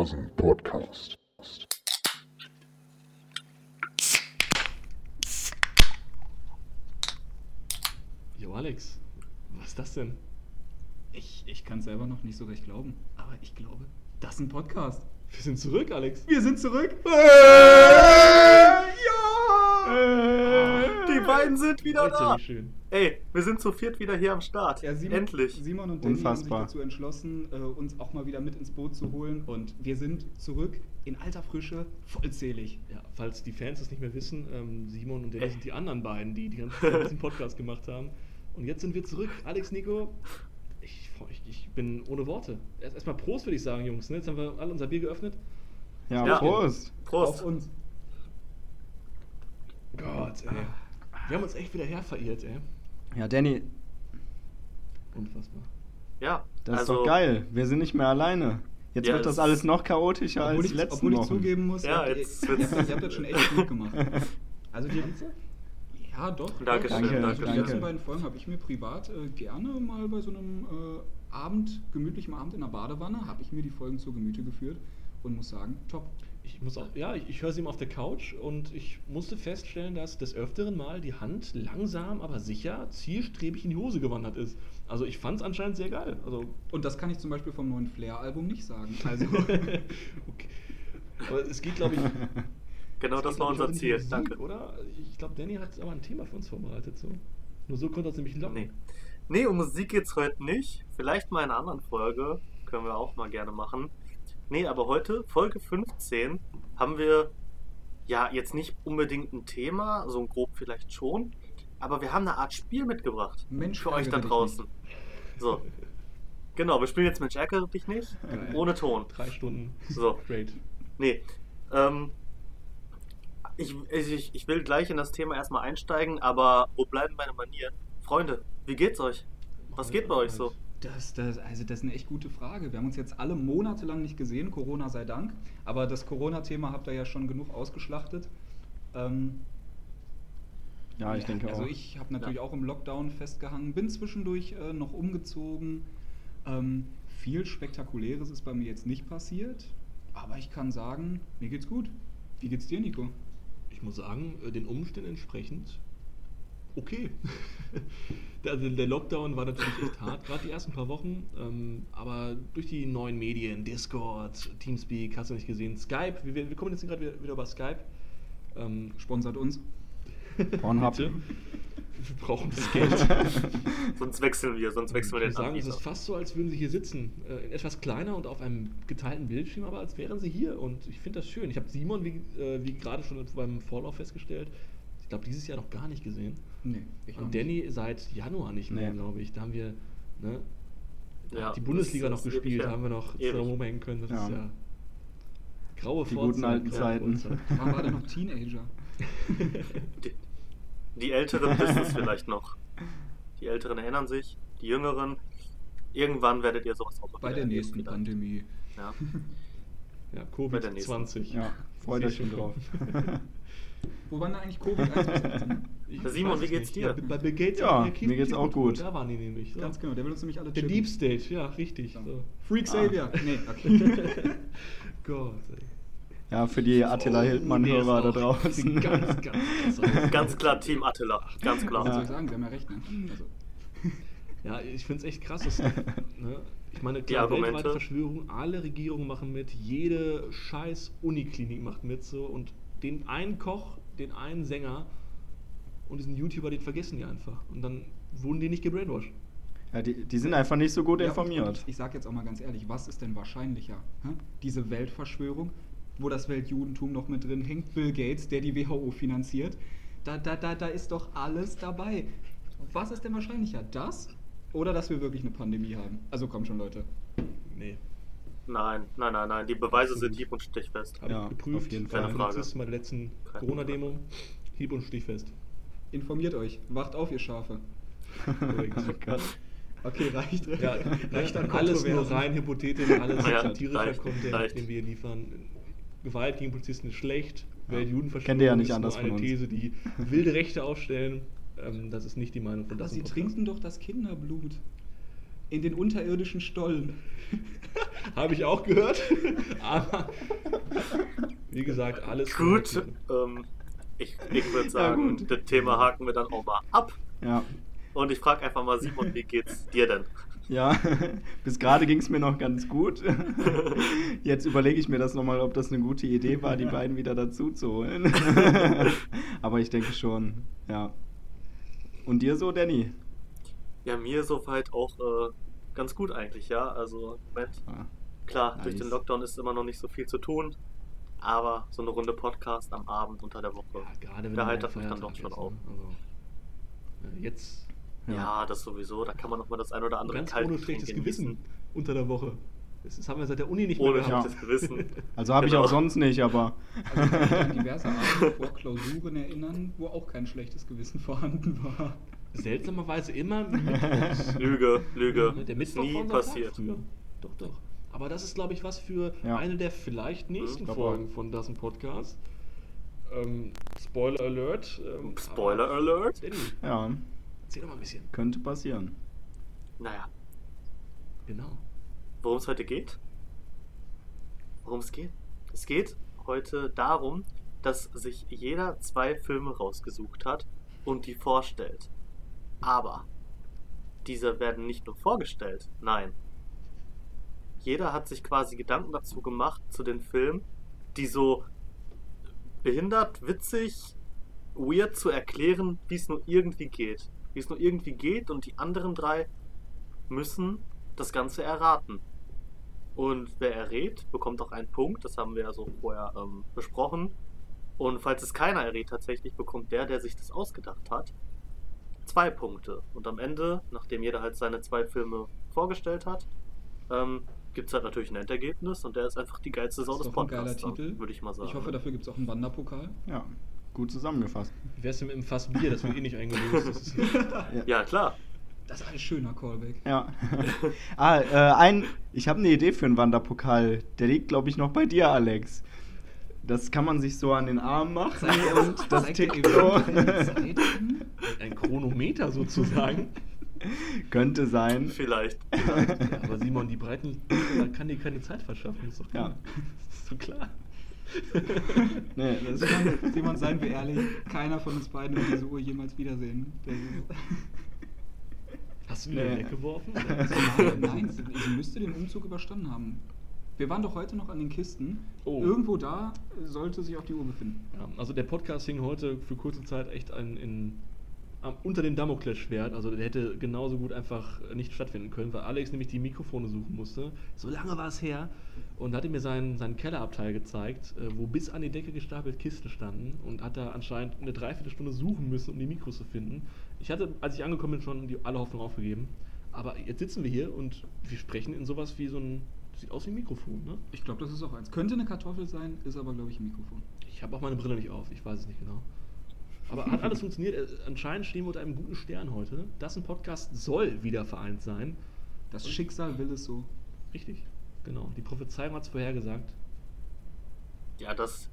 Dozen Podcast. Jo, Alex, was ist das denn? Ich, ich kann es selber noch nicht so recht glauben, aber ich glaube, das ist ein Podcast. Wir sind zurück, Alex. Wir sind zurück. Beiden sind wieder da. Ey, wir sind zu viert wieder hier am Start. Ja, Simon, Endlich. Simon und Danny Unfassbar. haben sich dazu entschlossen, äh, uns auch mal wieder mit ins Boot zu holen. Und wir sind zurück in alter Frische, vollzählig. Ja, falls die Fans das nicht mehr wissen, ähm, Simon und Ey. Dennis sind die anderen beiden, die die ganze Zeit diesen Podcast gemacht haben. Und jetzt sind wir zurück. Alex, Nico, ich, ich, ich bin ohne Worte. Erst- Erstmal Prost, würde ich sagen, Jungs. Ne? Jetzt haben wir alle unser Bier geöffnet. Ja, Ja. Prost. Prost. Auf uns. Gott, ey. Wir haben uns echt wieder her verirrt, ey. Ja, Danny, Unfassbar. Ja, das also, ist doch geil. Wir sind nicht mehr alleine. Jetzt Ja, wird das es- alles noch chaotischer Obwohl, als ich, letzten obwohl ich Wochen. zugeben muss, Ja, ihr, habt- jetzt ihr, wird's- habt- ihr habt das schon echt gut gemacht. Also die, ja, doch. Dankeschön, doch. Danke, Also Die danke. letzten beiden Folgen habe ich mir privat äh, gerne mal bei so einem äh, Abend, gemütlichem Abend in der Badewanne, habe ich mir die Folgen zu Gemüte geführt und muss sagen, top. Ich muss auch, ja, ich, ich höre sie immer auf der Couch und ich musste feststellen, dass des Öfteren mal die Hand langsam, aber sicher zielstrebig in die Hose gewandert ist. Also ich fand es anscheinend sehr geil. Also Und das kann ich zum Beispiel vom neuen Flair-Album nicht sagen. Also, okay. Aber es geht, glaube ich. Genau das geht, war unser Ziel. Musik, Danke. Oder? Ich glaube, Danny hat aber ein Thema für uns vorbereitet. So. Nur so konnte er es nämlich locken. Nee. nee, um Musik geht's heute nicht. Vielleicht mal in einer anderen Folge. Können wir auch mal gerne machen. Nee, aber heute, Folge 15, haben wir ja jetzt nicht unbedingt ein Thema, so ein grob vielleicht schon. Aber wir haben eine Art Spiel mitgebracht. Mensch, für euch da draußen. So. Genau, wir spielen jetzt Mensch ärgere dich nicht. Geil. Ohne Ton. Drei Stunden. So. Great. Nee. Ähm, ich, ich, ich will gleich in das Thema erstmal einsteigen, aber wo bleiben meine Manieren? Freunde, wie geht's euch? Was geht bei euch so? Das, das, also das ist eine echt gute Frage. Wir haben uns jetzt alle monatelang nicht gesehen, Corona sei Dank. Aber das Corona-Thema habt ihr ja schon genug ausgeschlachtet. Ähm, ja, ich denke also auch. ich habe natürlich Ja. auch im Lockdown festgehangen, bin zwischendurch äh, noch umgezogen. Ähm, viel Spektakuläres ist bei mir jetzt nicht passiert, aber ich kann sagen, mir geht's gut. Wie geht's dir, Nico? Ich muss sagen, äh, den Umständen entsprechend okay. Der- Also der Lockdown war natürlich echt hart, gerade die ersten paar Wochen. Ähm, aber durch die neuen Medien, Discord, Teamspeak, hast du nicht gesehen, Skype, wir, wir kommen jetzt gerade wieder, wieder über Skype. Ähm, Sponsert uns. Pornhub. bitte. Wir brauchen das Geld. Sonst wechseln wir, sonst wechseln wir den sagen, es Anbieter. ist fast so, als würden sie hier sitzen. Äh, in etwas kleiner und auf einem geteilten Bildschirm, aber als wären sie hier. Und ich finde das schön. Ich habe Simon, wie, äh, wie gerade schon beim Vorlauf festgestellt, ich glaube, dieses Jahr noch gar nicht gesehen. Nee, Und nicht. Danny seit Januar nicht mehr, Nee. glaube ich. Da haben wir ne, da Ja, die Bundesliga noch gespielt, her. haben wir noch Ewig. zusammen rumhängen können. Das Ja. ist ja graue Die Vorzeit, guten alten Zeiten. Vorzeit. Da war der noch Teenager. Die, die Älteren wissen es vielleicht noch. Die Älteren erinnern sich, die Jüngeren. Irgendwann werdet ihr sowas auch noch Bei der nächsten wieder. Pandemie. Ja. ja, Bei der nächsten. Covid-20. Ja, freut euch schon drauf. Wo waren da eigentlich Covid 1 Ich Simon, wie es geht's nicht. dir? Ja, bei Bill Gates Ja, in der Kies- mir geht's auch gut. Da waren die nämlich. So. Ganz genau, der will uns nämlich alle Der. Deep State, ja, richtig. So. Freak Ah. Savior. Nee, okay. Gott, ey. Ja, für die Attila Oh, Hildmann-Hörer da draußen. Ganz, ganz, ganz, Ganz klar Team Attila. Ganz klar. Was soll Ja. ich sagen? Sie haben ja recht, ne? Also, Ja, ich finde es echt krass, dass, ne, ich meine, Die klar, Argumente. weltweite Verschwörung, alle Regierungen machen mit, jede scheiß Uniklinik macht mit so und den einen Koch, den einen Sänger und diesen YouTuber, den vergessen die einfach und dann wurden die nicht gebrainwashed. Ja, die, die sind einfach nicht so gut Ja, informiert. und Ich sag jetzt auch mal ganz ehrlich, was ist denn wahrscheinlicher? Hä? Diese Weltverschwörung, wo das Weltjudentum noch mit drin hängt, Bill Gates, der die WHO finanziert. Da, da, da, da ist doch alles dabei. Was ist denn wahrscheinlicher? Das oder dass wir wirklich eine Pandemie haben? Also komm schon, Leute. Nee, Nein, nein, nein, nein. Die Beweise sind hieb und stichfest. habe Ja, ich geprüft. auf jeden Fall. Keine Frage. Frage. bei der letzten Corona-Demo. Hieb und stichfest. Informiert euch. Wacht auf, ihr Schafe. Oh. Okay, reicht. Ja, reicht an alles nur rein hypothetisch, alles Ja, satirischer reicht, Content, reicht. den wir hier liefern. Gewalt gegen Polizisten ist schlecht, Weltjudenverschwörung Kennt ihr ja nicht ist anders nur eine von uns. These, die wilde Rechte aufstellen. Ähm, das ist nicht die Meinung von Aber das sie trinken doch das Kinderblut. In den unterirdischen Stollen. Habe ich auch gehört. Aber wie gesagt, alles Gut, ähm, ich, ich würde sagen, gut. das Thema haken wir dann auch mal ab. Ja. Und ich frage einfach mal Simon, wie geht's dir denn? Ja, bis gerade ging es mir noch ganz gut. Jetzt überlege ich mir das nochmal, ob das eine gute Idee war, die beiden wieder dazu zu holen. Aber ich denke schon, ja. Und dir so, Danny? Ja, mir soweit auch äh, ganz gut eigentlich, ja. Also, im Moment, Ah, klar, Nice. durch den Lockdown ist immer noch nicht so viel zu tun. Aber so eine Runde Podcast am Abend unter der Woche. Ja, gerade wenn behaltet mal mich dann doch schon ist, auf. ne? Also, äh, jetzt Ja. das sowieso. Da kann man noch mal das ein oder andere ganz ohne schlechtes genießen. Gewissen unter der Woche. Das, das haben wir seit der Uni nicht mehr Ohne gehabt. schlechtes Gewissen. Also habe ich Genau. auch sonst nicht, aber Also ich kann mich an diverse Abende vor Klausuren erinnern, wo auch kein schlechtes Gewissen vorhanden war. Seltsamerweise immer mittwochs. Lüge, Lüge. Der Mittwoch Nie Tag passiert. früher. Doch, doch. Aber das ist, glaube ich, was für Ja. eine der vielleicht nächsten glaub Folgen von Das Podcast. Ähm, Spoiler Alert. Ähm, Spoiler Alert. Danny, ja, erzähl doch mal ein bisschen. könnte passieren. Naja, Genau. worum es heute geht? Worum es geht? Es geht heute darum, dass sich jeder zwei Filme rausgesucht hat und die vorstellt. Aber diese werden nicht nur vorgestellt, nein. Jeder hat sich quasi Gedanken dazu gemacht zu den Filmen, die so behindert, witzig, weird zu erklären, wie es nur irgendwie geht. Wie es nur irgendwie geht und die anderen drei müssen das Ganze erraten. Und wer errät, bekommt auch einen Punkt. Das haben wir ja so vorher ähm, besprochen. Und falls es keiner errät, tatsächlich bekommt der, der sich das ausgedacht hat, zwei Punkte. Und am Ende, nachdem jeder halt seine zwei Filme vorgestellt hat, ähm, gibt es halt natürlich ein Endergebnis und der ist einfach die geilste Sau des Podcasts, Titel. würde ich mal sagen. Ich hoffe, dafür gibt es auch einen Wanderpokal. Ja, gut zusammengefasst. Wie wär's denn mit dem Fass Bier? Das wird eh nicht eingelöst. Ist, Ja, klar. Das ist ein schöner Callback. Ja. ah, äh, ein, ich habe eine Idee für einen Wanderpokal. Der liegt, glaube ich, noch bei dir, Alex. Das kann man sich so an den Arm machen und das tickt so. ein Chronometer sozusagen. Könnte sein. Vielleicht. Ja, aber Simon, die breiten da kann dir keine Zeit verschaffen. Das ist doch klar. Ja. Das ist doch klar. Nee, das Simon, Simon, seien wir ehrlich, keiner von uns beiden wird diese Uhr jemals wiedersehen. Hast du die nee. Weggeworfen? Nein, sie müsste den Umzug überstanden haben. Wir waren doch heute noch an den Kisten. Oh. Irgendwo da sollte sich auch die Uhr befinden. Ja, also der Podcast hing heute für kurze Zeit echt ein, in, am- unter dem Damoklesschwert. Also der hätte genauso gut einfach nicht stattfinden können, weil Alex nämlich die Mikrofone suchen musste. So lange war es her und hatte mir seinen, seinen Kellerabteil gezeigt, äh, wo bis an die Decke gestapelt Kisten standen und hat da anscheinend eine Dreiviertelstunde suchen müssen, um die Mikros zu finden. Ich hatte, als ich angekommen bin, schon die, alle Hoffnung aufgegeben. Aber jetzt sitzen wir hier und wir sprechen in sowas wie so ein. Sieht aus wie ein Mikrofon, ne? Ich glaube, das ist auch eins. Könnte eine Kartoffel sein, ist aber, glaube ich, ein Mikrofon. Ich habe auch meine Brille nicht auf, ich weiß es nicht genau. Aber hat alles funktioniert. Äh, Anscheinend stehen wir unter einem guten Stern heute. Das ein Podcast soll wieder vereint sein. Das Schicksal will es so. Richtig, genau. Die Prophezeiung hat es vorhergesagt. Ja, das.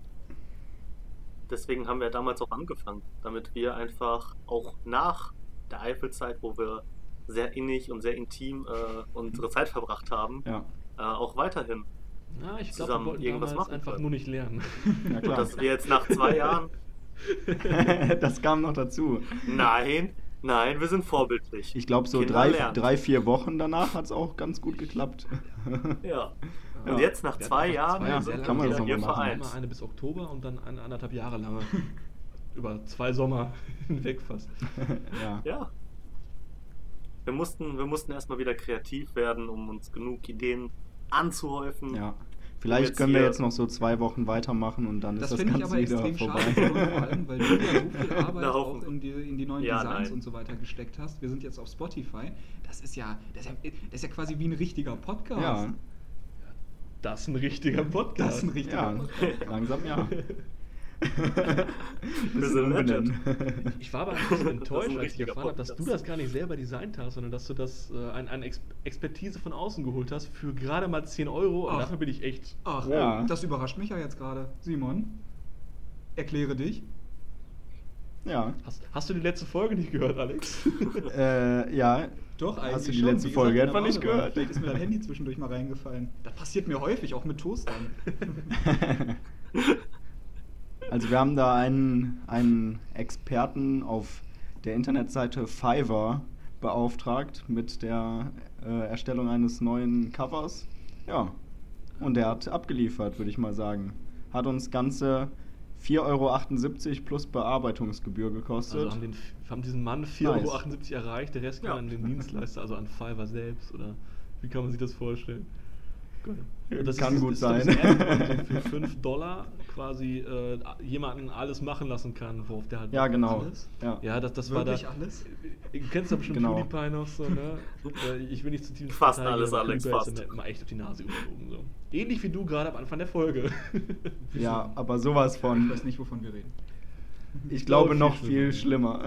Deswegen haben wir damals auch angefangen, damit wir einfach auch nach der Eifelzeit, wo wir sehr innig und sehr intim äh, unsere Zeit verbracht haben, Ja, äh, auch weiterhin. Na, ich glaube, wir Zusammen wollten irgendwas machen einfach können. nur nicht lernen. ja Und klar. dass wir jetzt nach zwei Jahren. das kam noch dazu. Nein, nein, wir sind vorbildlich. Ich glaube, so Kinder drei, lernen. drei, vier Wochen danach hat es auch ganz gut geklappt. Ja. Ja. Und jetzt nach zwei Jahren zwei Ja, sehr sind kann man wir das hier vereint. Einmal eine bis Oktober und dann eine anderthalb Jahre lange. Über zwei Sommer hinweg fast. ja. Ja. Wir mussten, wir mussten erstmal wieder kreativ werden, um uns genug Ideen anzuhäufen. ja. Vielleicht können wir jetzt noch so zwei Wochen weitermachen und dann Das ist das finde ich Ganze aber wieder extrem vorbei. schade, vor allem, weil du ja so viel Arbeit auch in die, in die neuen Ja, Designs nein. und so weiter gesteckt hast. Wir sind jetzt auf Spotify. Das ist ja, das ist ja, das ist ja quasi wie ein richtiger Podcast. Ja, Das ist ein richtiger Podcast. Das ist ein richtiger ja, Podcast. langsam ja. Wir sind legend. Ich war aber ein bisschen Das ist enttäuscht, ein als ich erfahren habe, dass du das gar nicht selber designt hast, sondern dass du das äh, eine Ex Expertise von außen geholt hast für gerade mal 10 Euro. Und Ach. dafür bin ich echt. Ach, Ja. das überrascht mich ja jetzt gerade. Simon, erkläre dich. Ja, Hast, hast du die letzte Folge nicht gehört, Alex? äh, ja, Doch, eigentlich Hast du die schon. letzte Folge der nicht gehört? Vielleicht ist mir dein Handy zwischendurch mal reingefallen. Das passiert mir häufig, auch mit Toastern. Also wir haben da einen, einen Experten auf der Internetseite Fiverr beauftragt mit der äh, Erstellung eines neuen Covers. Ja, und der hat abgeliefert, würde ich mal sagen. Hat uns ganze 4,78 Euro plus Bearbeitungsgebühr gekostet. Also haben, den, haben diesen Mann 4,78 Euro erreicht, der Rest Ja. kam an den Dienstleister, also an Fiverr selbst, oder wie kann man sich das vorstellen? Und kann gut das sein. Das App, für 5 Dollar quasi äh, jemanden alles machen lassen kann, worauf der halt Ja, genau. Alles? Ja. Ja, das, das war da. Alles? Du kennst doch bestimmt Genau. PewDiePie noch so, ne? Ich will nicht zu tief Fast verteidigen, alles, Alex, PewDiePie ist fast. dann immer echt auf die Nase geflogen. So. Ähnlich wie du gerade am Anfang der Folge. Ja, aber sowas Ich von. weiß nicht, wovon wir reden. Ich glaube viel noch viel schlimmer.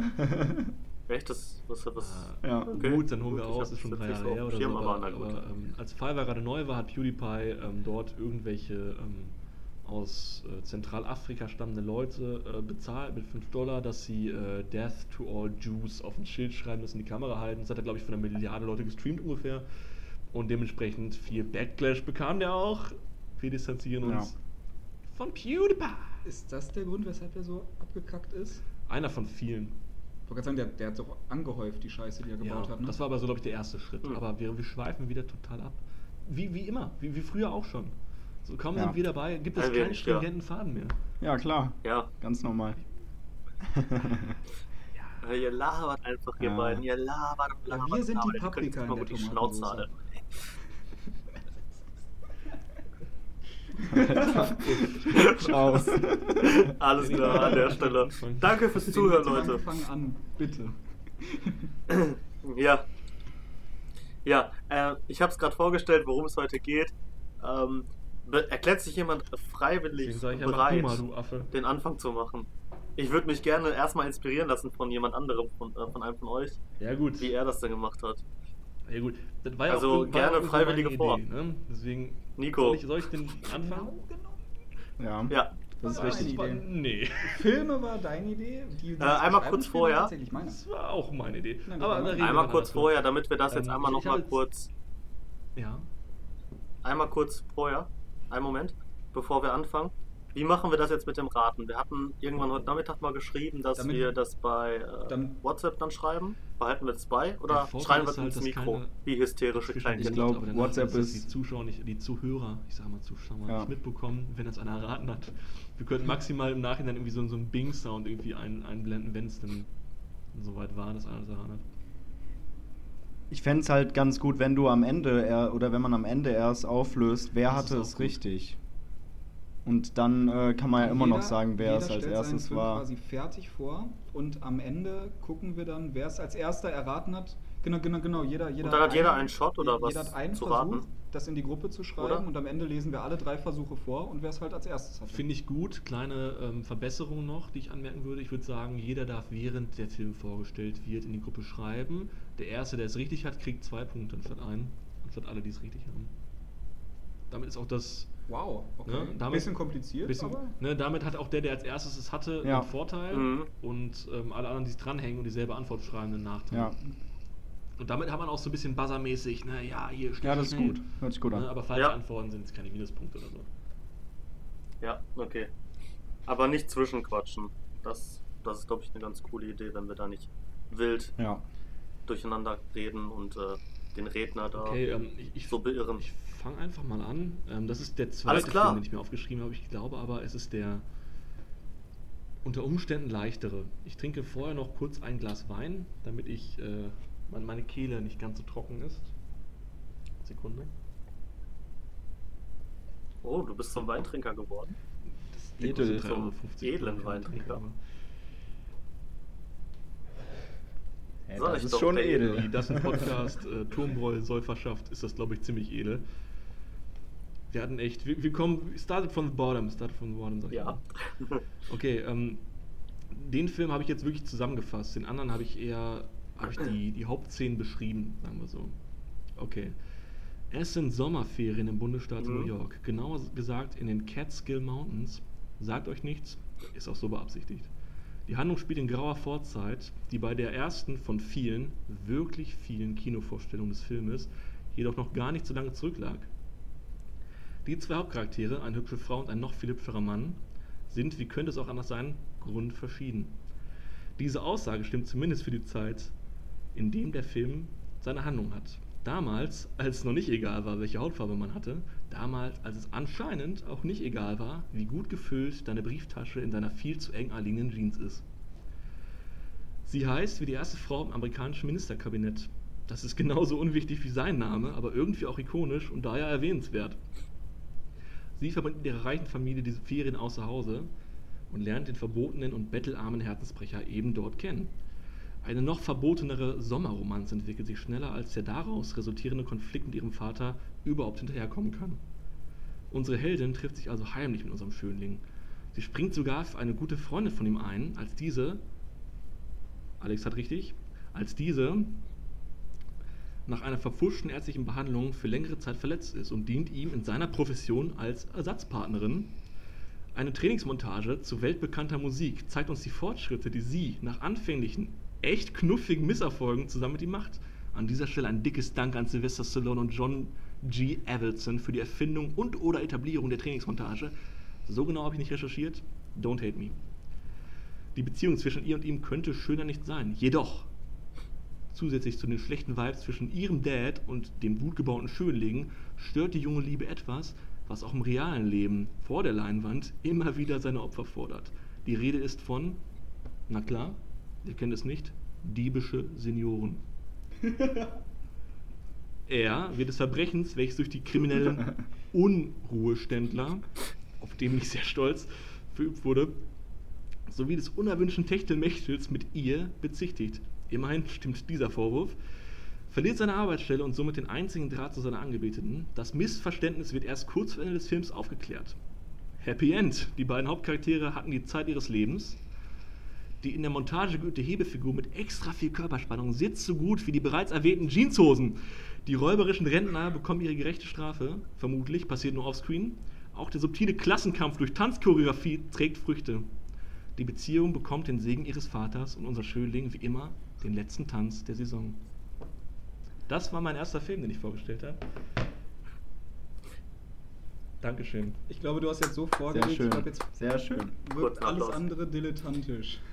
Echt? Das, was, was, Ja. Okay. Gut, dann holen wir Gut, ich aus, ist schon drei Jahre her oder so. aber aber ähm, als Fiverr gerade neu war, hat PewDiePie ähm, dort irgendwelche ähm, aus äh, Zentralafrika stammende Leute äh, bezahlt mit 5 Dollar, dass sie äh, Death to all Jews auf ein Schild schreiben, in die Kamera halten. Das hat er, glaube ich, von einer Milliarde Leute gestreamt ungefähr. Und dementsprechend viel Backlash bekam der auch. Wir distanzieren Ja. uns von PewDiePie. Ist das der Grund, weshalb er so abgekackt ist? Einer von vielen. Ich wollte gerade sagen, der, der hat so angehäuft, die Scheiße, die er gebaut Ja, hat. Ne? Das war aber so, glaube ich, der erste Schritt. Hm. Aber wir, wir schweifen wieder total ab. Wie, wie immer, wie, wie früher auch schon. So kaum Ja. sind wir dabei, gibt es Ein keinen ja. stringenten Faden mehr. ja, klar. Ja. Ganz normal. Äh, Ihr labert einfach, ihr Ja. beiden. Ihr labert und Ja, labert. wir sind die labert. Könnt Paprika in gut der die Schnauze halten. Ciao. Alles klar an der Stelle. Danke fürs Zuhören, Leute. Fang an, bitte. Ja. Ja, äh, ich habe es gerade vorgestellt, worum es heute geht. Ähm, erklärt sich jemand freiwillig bereit, du mal, du Affe. den Anfang zu machen? Ich würde mich gerne erstmal inspirieren lassen von jemand anderem, von, äh, von einem von euch, Ja gut. wie er das denn gemacht hat. Ja gut. Das war ja Also auch, gerne Freiwillige vor. Idee, ne? Deswegen. Nico. Soll ich, soll ich den anfangen? Ja. Ja, Das ist richtig. Idee. nee. Filme war deine Idee? Die, Äh, einmal kurz vorher. war Tatsächlich meine. Das war auch meine Idee. Gut, Aber einmal- da einmal kurz dazu. vorher, damit wir das jetzt Ähm, einmal ich- ich nochmal jetzt- kurz, Ja. einmal kurz vorher, einen Moment, bevor wir anfangen. Wie machen wir das jetzt mit dem Raten? Wir hatten irgendwann heute Nachmittag mal geschrieben, dass Damit- wir das bei äh, Dann- WhatsApp dann schreiben. Behalten wir das bei Der oder schreiben wir es halt, ins Mikro? Wie hysterische Kleinkinder. Ich glaub, aber der WhatsApp ist- die Zuschauer nicht, die Zuhörer, ich sag mal Zuschauer, Ja. nicht mitbekommen, wenn das einer erraten hat. Wir könnten maximal im Nachhinein irgendwie so, so einen Bing-Sound irgendwie ein, einblenden, wenn es denn soweit war, dass einer das erraten hat. Ich fände es halt ganz gut, wenn du am Ende er, oder wenn man am Ende erst auflöst, wer Das hatte es gut. richtig. Und dann äh, kann man ja immer noch Jeder- sagen, wer jeder es als stellt seinen erstes Film war. quasi fertig vor und am Ende gucken wir dann, wer es als erster erraten hat. Genau, genau, genau. Jeder, jeder dann hat jeder einen- einen Shot oder jeder was hat einen zu Versuch, raten? das in die Gruppe zu schreiben Oder? und am Ende lesen wir alle drei Versuche vor und wer es halt als erstes hat. Finde ich gut. Kleine ähm, Verbesserung noch, die ich anmerken würde. Ich würde sagen, jeder darf während der Film vorgestellt wird in die Gruppe schreiben. Der Erste, der es richtig hat, kriegt zwei Punkte anstatt einen. Anstatt alle, die es richtig haben. Damit ist auch das. Wow, okay. Ne, damit- bisschen kompliziert, Bisschen, aber ne, damit hat auch der, der als erstes es hatte, Ja. einen Vorteil Mhm. und ähm, alle anderen, die es dranhängen und dieselbe Antwort schreiben, einen Nachteil. Ja. Und damit hat man auch so ein bisschen buzzermäßig, ne, ja, hier ja, das ist schnell. gut. Hört sich gut an. Ne, aber falsche Ja. Antworten sind es keine Minuspunkte oder so. Ja, okay. Aber nicht zwischenquatschen. Das, das ist, glaube ich, eine ganz coole Idee, wenn wir da nicht wild ja. Durcheinander reden und äh, den Redner da Okay, ähm, ich, ich, so beirren. ich fange einfach mal an. Ähm, das ist der zweite klar. Film, den ich mir aufgeschrieben habe. Ich glaube aber, es ist der unter Umständen leichtere. Ich trinke vorher noch kurz ein Glas Wein, damit ich äh, mein- meine Kehle nicht ganz so trocken ist. Sekunde. Oh, du bist zum Weintrinker geworden. Das Edel. Zum 3,50 edlen Weintrinker. aber- Hey, das ich ist doch, schon edel. Wie das im Podcast äh, Turmbräu Soll verschafft, ist das, glaube ich, ziemlich edel. Wir hatten echt, wir, wir kommen, started from the bottom, started from the bottom, sag ich Ja. mal. Okay, ähm, den Film habe ich jetzt wirklich zusammengefasst. Den anderen habe ich eher, habe ich die, die Hauptszenen beschrieben, sagen wir so. Okay. Es sind Sommerferien im Bundesstaat Mhm. New York. Genauer gesagt in den Catskill Mountains. Sagt euch nichts, ist auch so beabsichtigt. Die Handlung spielt in grauer Vorzeit, die bei der ersten von vielen, wirklich vielen Kinovorstellungen des Filmes jedoch noch gar nicht so lange zurücklag. Die zwei Hauptcharaktere, eine hübsche Frau und ein noch viel hübscherer Mann, sind, wie könnte es auch anders sein, grundverschieden. Diese Aussage stimmt zumindest für die Zeit, in dem der Film seine Handlung hat. Damals, als es noch nicht egal war, welche Hautfarbe man hatte, damals, als es anscheinend auch nicht egal war, wie gut gefüllt deine Brieftasche in deiner viel zu eng anliegenden Jeans ist. Sie heißt wie die erste Frau im amerikanischen Ministerkabinett. Das ist genauso unwichtig wie sein Name, aber irgendwie auch ikonisch und daher erwähnenswert. Sie verbringt mit ihrer reichen Familie diese Ferien außer Hause und lernt den verbotenen und bettelarmen Herzensbrecher eben dort kennen. Eine noch verbotenere Sommerromanze entwickelt sich schneller, als der daraus resultierende Konflikt mit ihrem Vater überhaupt hinterherkommen kann. Unsere Heldin trifft sich also heimlich mit unserem Schönling. Sie springt sogar für eine gute Freundin von ihm ein, als diese, Alex hat richtig, als diese nach einer verpfuschten ärztlichen Behandlung für längere Zeit verletzt ist und dient ihm in seiner Profession als Ersatzpartnerin. Eine Trainingsmontage zu weltbekannter Musik zeigt uns die Fortschritte, die sie nach anfänglichen, echt knuffigen Misserfolgen zusammen mit ihm macht. An dieser Stelle ein dickes Dank an Sylvester Stallone und John G. Avildsen für die Erfindung und oder Etablierung der Trainingsmontage. So genau habe ich nicht recherchiert. Don't hate me. Die Beziehung zwischen ihr und ihm könnte schöner nicht sein. Jedoch Zusätzlich zu den schlechten Vibes zwischen ihrem Dad und dem wutgebauten Schönling stört die junge Liebe etwas, was auch im realen Leben vor der Leinwand immer wieder seine Opfer fordert. Die Rede ist von, na klar, ihr kennt es nicht, diebische Senioren. er wird des Verbrechens, welches durch die kriminellen Unruheständler, auf den ich sehr stolz, verübt wurde, sowie des unerwünschten Techtelmächtels mit ihr bezichtigt immerhin stimmt dieser Vorwurf, verliert seine Arbeitsstelle und somit den einzigen Draht zu seiner Angebeteten. Das Missverständnis wird erst kurz vor Ende des Films aufgeklärt. Happy End. Die beiden Hauptcharaktere hatten die Zeit ihres Lebens. Die in der Montage geübte Hebefigur mit extra viel Körperspannung sitzt so gut wie die bereits erwähnten Jeanshosen. Die räuberischen Rentner bekommen ihre gerechte Strafe. Vermutlich passiert nur offscreen. Auch der subtile Klassenkampf durch Tanzchoreografie trägt Früchte. Die Beziehung bekommt den Segen ihres Vaters und unser Schönling wie immer den letzten Tanz der Saison. Das war mein erster Film, den ich vorgestellt habe. Dankeschön. Ich glaube, du hast jetzt so vorgelegt, Sehr schön. ich glaube, jetzt Sehr schön. Kurzen alles andere dilettantisch.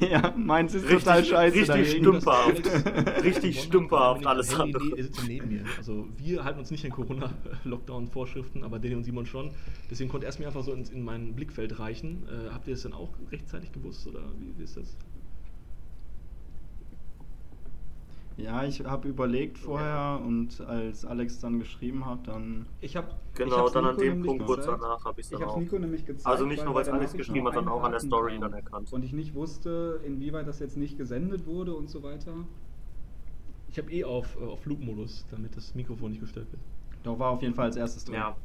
ja, meins ist Richtig- total scheiße. richtig dagegen. stümperhaft. Richtig stümperhaft, alles andere. ne- sitzt neben mir. Also wir halten uns nicht an Corona-Lockdown-Vorschriften, aber Danny und Simon schon. Deswegen konnte er es mir einfach so ins, in mein Blickfeld reichen. Äh, habt ihr es dann auch rechtzeitig gewusst oder wie, wie ist das? Ja, ich habe überlegt vorher und als Alex dann geschrieben hat, dann. Ich habe Genau, dann an dem Punkt kurz danach habe ich es Ich auch. Nico nämlich gezeigt. Also nicht nur, weil es Alex geschrieben hat, sondern auch an der Haken Story kam. dann erkannt. Und ich nicht wusste, inwieweit das jetzt nicht gesendet wurde und so weiter. Ich habe eh auf, äh, auf Loop-Modus, damit das Mikrofon nicht gestört wird. Doch war auf jeden Fall als erstes drin. Ja.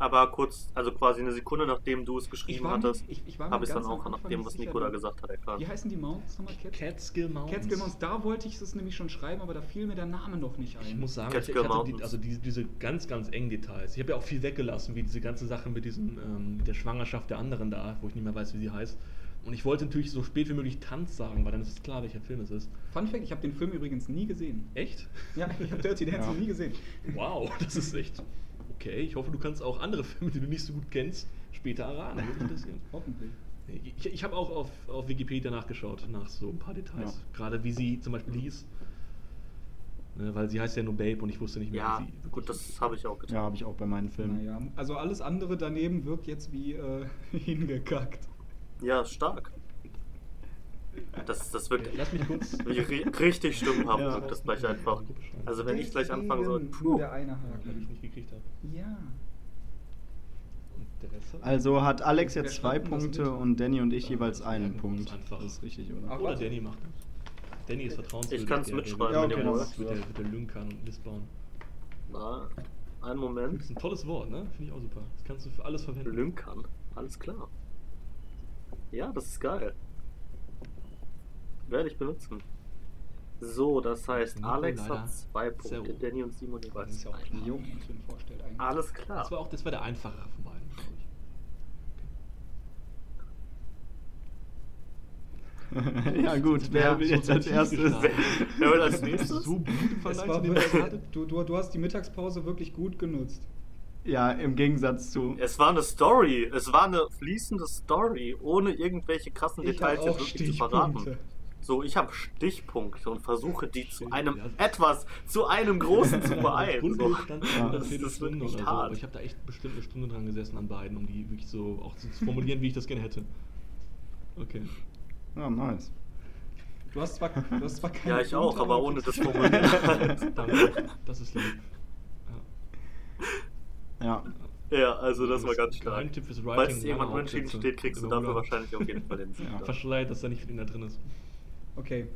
Aber kurz, also quasi eine Sekunde nachdem du es geschrieben war mir- hattest, habe ich es dann auch nach dem, was Nico da gesagt hat, erkannt. Wie heißen die Mounts nochmal? Cat Catskill Mountains. Catskill Mountains. Da wollte ich es nämlich schon schreiben, aber da fiel mir der Name noch nicht ein. Ich muss sagen, ich, Catskill ich hatte die, also diese, diese ganz, ganz engen Details. Ich habe ja auch viel weggelassen, wie diese ganze Sache mit diesem, ähm, mit der Schwangerschaft der anderen da, wo ich nicht mehr weiß, wie sie heißt. Und ich wollte natürlich so spät wie möglich Tanz sagen, weil dann ist es klar, welcher Film es ist. Fun Fact, ich habe den Film übrigens nie gesehen. Echt? Ja, ich habe Dirty Dancing Ja. nie gesehen. Wow, das ist echt. Okay, ich hoffe, du kannst auch andere Filme, die du nicht so gut kennst, später erraten. Würde mich interessieren. Hoffentlich. Ich, ich habe auch auf, auf Wikipedia nachgeschaut, nach so ein paar Details. Ja. Gerade wie sie zum Beispiel hieß. Ne, weil sie heißt ja nur Babe und ich wusste nicht mehr, Ja, wie sie gut, das habe ich auch getan. Ja, habe ich auch bei meinen Filmen. Naja, also alles andere daneben wirkt jetzt wie äh, hingekackt. Ja, stark. Das, das wirkt Lass mich kurz. wie ri- richtig stummhaft, Ja. wirkt das gleich einfach. Also wenn ich gleich anfangen soll, puh. Nur der eine Weil ich Haken. nicht gekriegt habe. Ja. Also hat Alex jetzt zwei das Punkte und Danny und ich Ja, jeweils das einen Punkt. einfach. Das ist richtig, oder? Ach, Oder. Danny macht das. Danny ist vertrauenswürdig. Ich kann's der- mitschreiben, der- wenn der- ihr wollt. Mit der, mit der Lünkern und Listbauen. Na, einen Das Moment. ist ein tolles Wort, ne? Finde ich auch super. Das kannst du für alles verwenden. Lünkern. Alles klar. Ja, das ist geil. Werde ich benutzen. So, das heißt, Nico Alex leider hat zwei Punkte, hoch. Danny und Simon Das jeweils ist ja auch klar. Jo, wie ich vorstellt eigentlich. Alles klar. Das war auch das war der einfachere von beiden, glaube ich. ja, gut, wer will jetzt als erstes? Wer will als Das ist nächstes? so was du, du, du hast die Mittagspause wirklich gut genutzt. Ja, im Gegensatz zu. Es war eine Story. Es war eine fließende Story, ohne irgendwelche krassen Ich Details jetzt wirklich zu verraten. So, ich habe Stichpunkte und versuche die zu einem ja. etwas, zu einem großen zu beeilen. So. Ja. Das- das wird oder so, hart. aber ich habe da echt bestimmt eine Stunde dran gesessen an beiden, um die wirklich so auch zu formulieren, wie ich das gerne hätte. Okay. Ja, nice. Du hast zwar, du hast zwar keine Ja, ich auch, aber ohne das Formulieren. Danke. Das ist lieb. Ja. Ja. ja, also das war ganz stark. Falls irgendwann lange unentschieden steht, kriegst du dafür wahrscheinlich auf jeden Fall den Sieg. Ja. Verschleiert, dass da nicht viel da drin ist. Okay.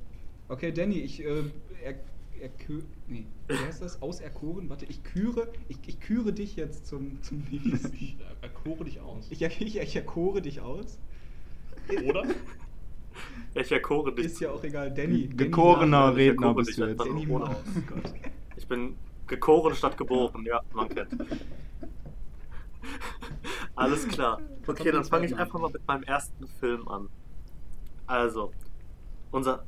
Okay, Danny, ich äh, er, erkö nee, wie heißt das? Auserkoren? Warte, ich küre, ich, ich küre dich jetzt zum, zum nächsten. Ich erkore dich aus. Ich, ich, ich erkore dich aus. Oder? Ich erkore dich. Ist ja auch egal. Danny. Danny Gekorener. Ich Redner bist du jetzt. Danny nur ohne Mach. aus. Gott. Ich bin gekoren statt geboren, ja, man kennt. Alles klar. Okay, dann fange ich einfach mal mit meinem ersten Film an. Also, unser.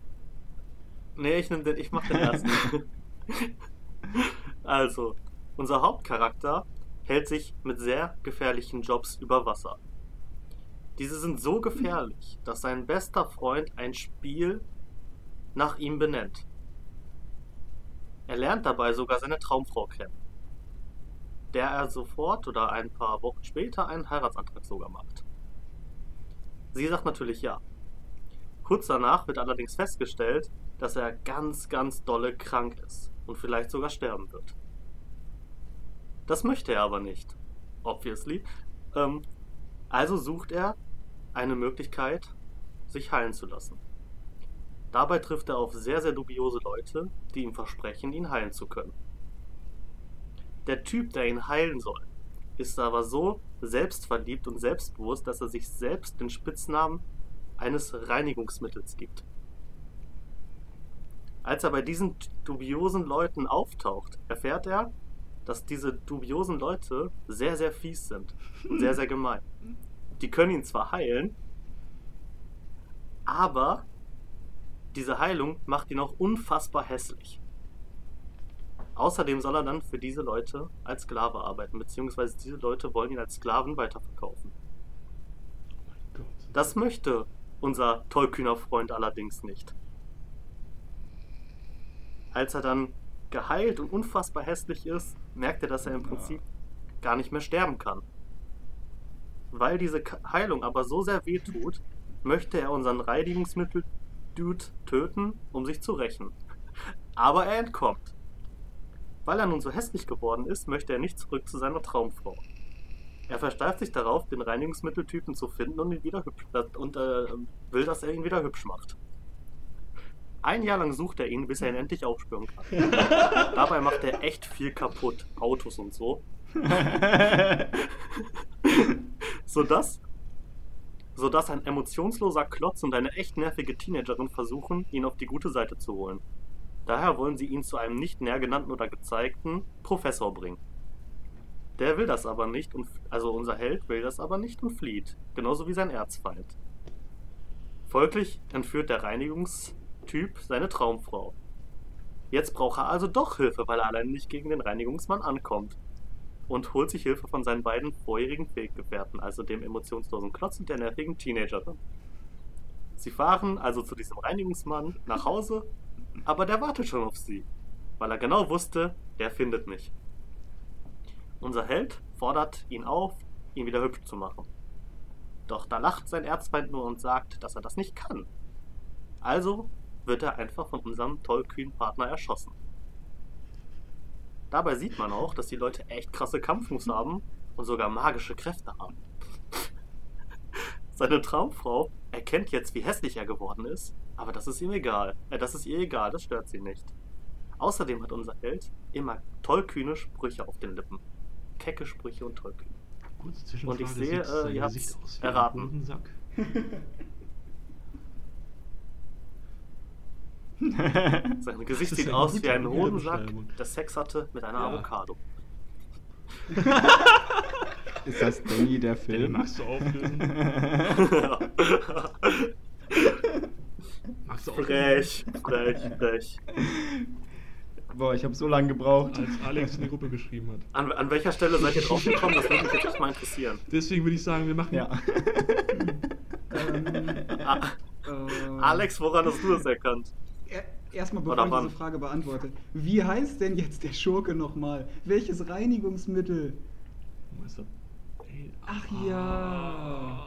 Nee, ich nehme den, ich mach den ersten. also, unser Hauptcharakter hält sich mit sehr gefährlichen Jobs über Wasser. Diese sind so gefährlich, dass sein bester Freund ein Spiel nach ihm benennt. Er lernt dabei sogar seine Traumfrau kennen, der er sofort oder ein paar Wochen später einen Heiratsantrag sogar macht. Sie sagt natürlich ja. Kurz danach wird allerdings festgestellt, dass er ganz, ganz dolle krank ist und vielleicht sogar sterben wird. Das möchte er aber nicht, obviously. Ähm, also sucht er eine Möglichkeit, sich heilen zu lassen. Dabei trifft er auf sehr, sehr dubiose Leute, die ihm versprechen, ihn heilen zu können. Der Typ, der ihn heilen soll, ist aber so selbstverliebt und selbstbewusst, dass er sich selbst den Spitznamen eines Reinigungsmittels gibt. Als er bei diesen dubiosen Leuten auftaucht, erfährt er, dass diese dubiosen Leute sehr, sehr fies sind und sehr, sehr gemein. Die können ihn zwar heilen, aber diese Heilung macht ihn auch unfassbar hässlich. Außerdem soll er dann für diese Leute als Sklave arbeiten, beziehungsweise diese Leute wollen ihn als Sklaven weiterverkaufen. Oh. Das möchte unser tollkühner Freund allerdings nicht. Als er dann geheilt und unfassbar hässlich ist, merkt er, dass er im Prinzip gar nicht mehr sterben kann. Weil diese Heilung aber so sehr wehtut, möchte er unseren Reinigungsmittel-Dude töten, um sich zu rächen. Aber er entkommt. Weil er nun so hässlich geworden ist, möchte er nicht zurück zu seiner Traumfrau. Er versteift sich darauf, den Reinigungsmitteltypen zu finden und ihn wieder hübsch und äh, will, dass er ihn wieder hübsch macht. Ein Jahr lang sucht er ihn, bis er ihn endlich aufspüren kann. Dabei macht er echt viel kaputt, Autos und so, sodass, sodass ein emotionsloser Klotz und eine echt nervige Teenagerin versuchen, ihn auf die gute Seite zu holen. Daher wollen sie ihn zu einem nicht näher genannten oder gezeigten Professor bringen. Der will das aber nicht und also unser Held will das aber nicht und flieht, genauso wie sein Erzfeind. Folglich entführt der Reinigungstyp seine Traumfrau. Jetzt braucht er also doch Hilfe, weil er allein nicht gegen den Reinigungsmann ankommt. Und holt sich Hilfe von seinen beiden vorherigen Weggefährten, also dem emotionslosen Klotz und der nervigen Teenagerin. Sie fahren also zu diesem Reinigungsmann nach Hause, aber der wartet schon auf sie, weil er genau wusste, der findet mich. Unser Held fordert ihn auf, ihn wieder hübsch zu machen. Doch da lacht sein Erzfeind nur und sagt, dass er das nicht kann. Also wird er einfach von unserem tollkühnen Partner erschossen. Dabei sieht man auch, dass die Leute echt krasse Kampfmoves haben und sogar magische Kräfte haben. Seine Traumfrau erkennt jetzt, wie hässlich er geworden ist, aber das ist ihm egal. Äh, das ist ihr egal, das stört sie nicht. Außerdem hat unser Held immer tollkühne Sprüche auf den Lippen. Kecke Sprüche und tollkühn. Und ich sehe, äh, sein ihr wie erraten. ein Hodensack? Sein Gesicht sieht aus wie ein Hodensack, der Sex hatte mit einer Ja. Avocado. Ist das Danny der Den Film? magst du auflösen? Magst du auch Frech, frech, frech. Boah, ich habe so lange gebraucht. Als Alex in die Gruppe geschrieben hat. An, an welcher Stelle seid ihr drauf gekommen? Das würde mich jetzt echt mal interessieren. Deswegen würde ich sagen, wir machen. Ja. Ähm, A äh, Alex, woran hast du das erkannt? er- Erstmal, Oder bevor ich wann? diese Frage beantworte. Wie heißt denn jetzt der Schurke nochmal? Welches Reinigungsmittel? Ach ja.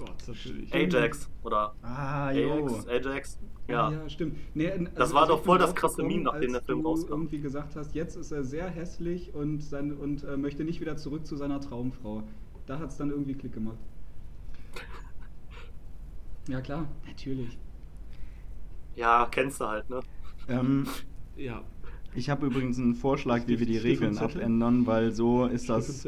Ah, Gott, natürlich. Ajax oder Ah, jo. Ajax, Ajax. Ja. Ja, stimmt. Nee, also Das war doch voll das krasse Meme, nachdem der als Film du rauskam. irgendwie gesagt hast, jetzt ist er sehr hässlich und, sein, und äh, möchte nicht wieder zurück zu seiner Traumfrau. Da hat es dann irgendwie Klick gemacht. Ja, klar, natürlich. Ja, kennst du halt, ne? Ähm, Ja. ich habe übrigens einen Vorschlag, wie wir die Regeln abändern, weil so ist das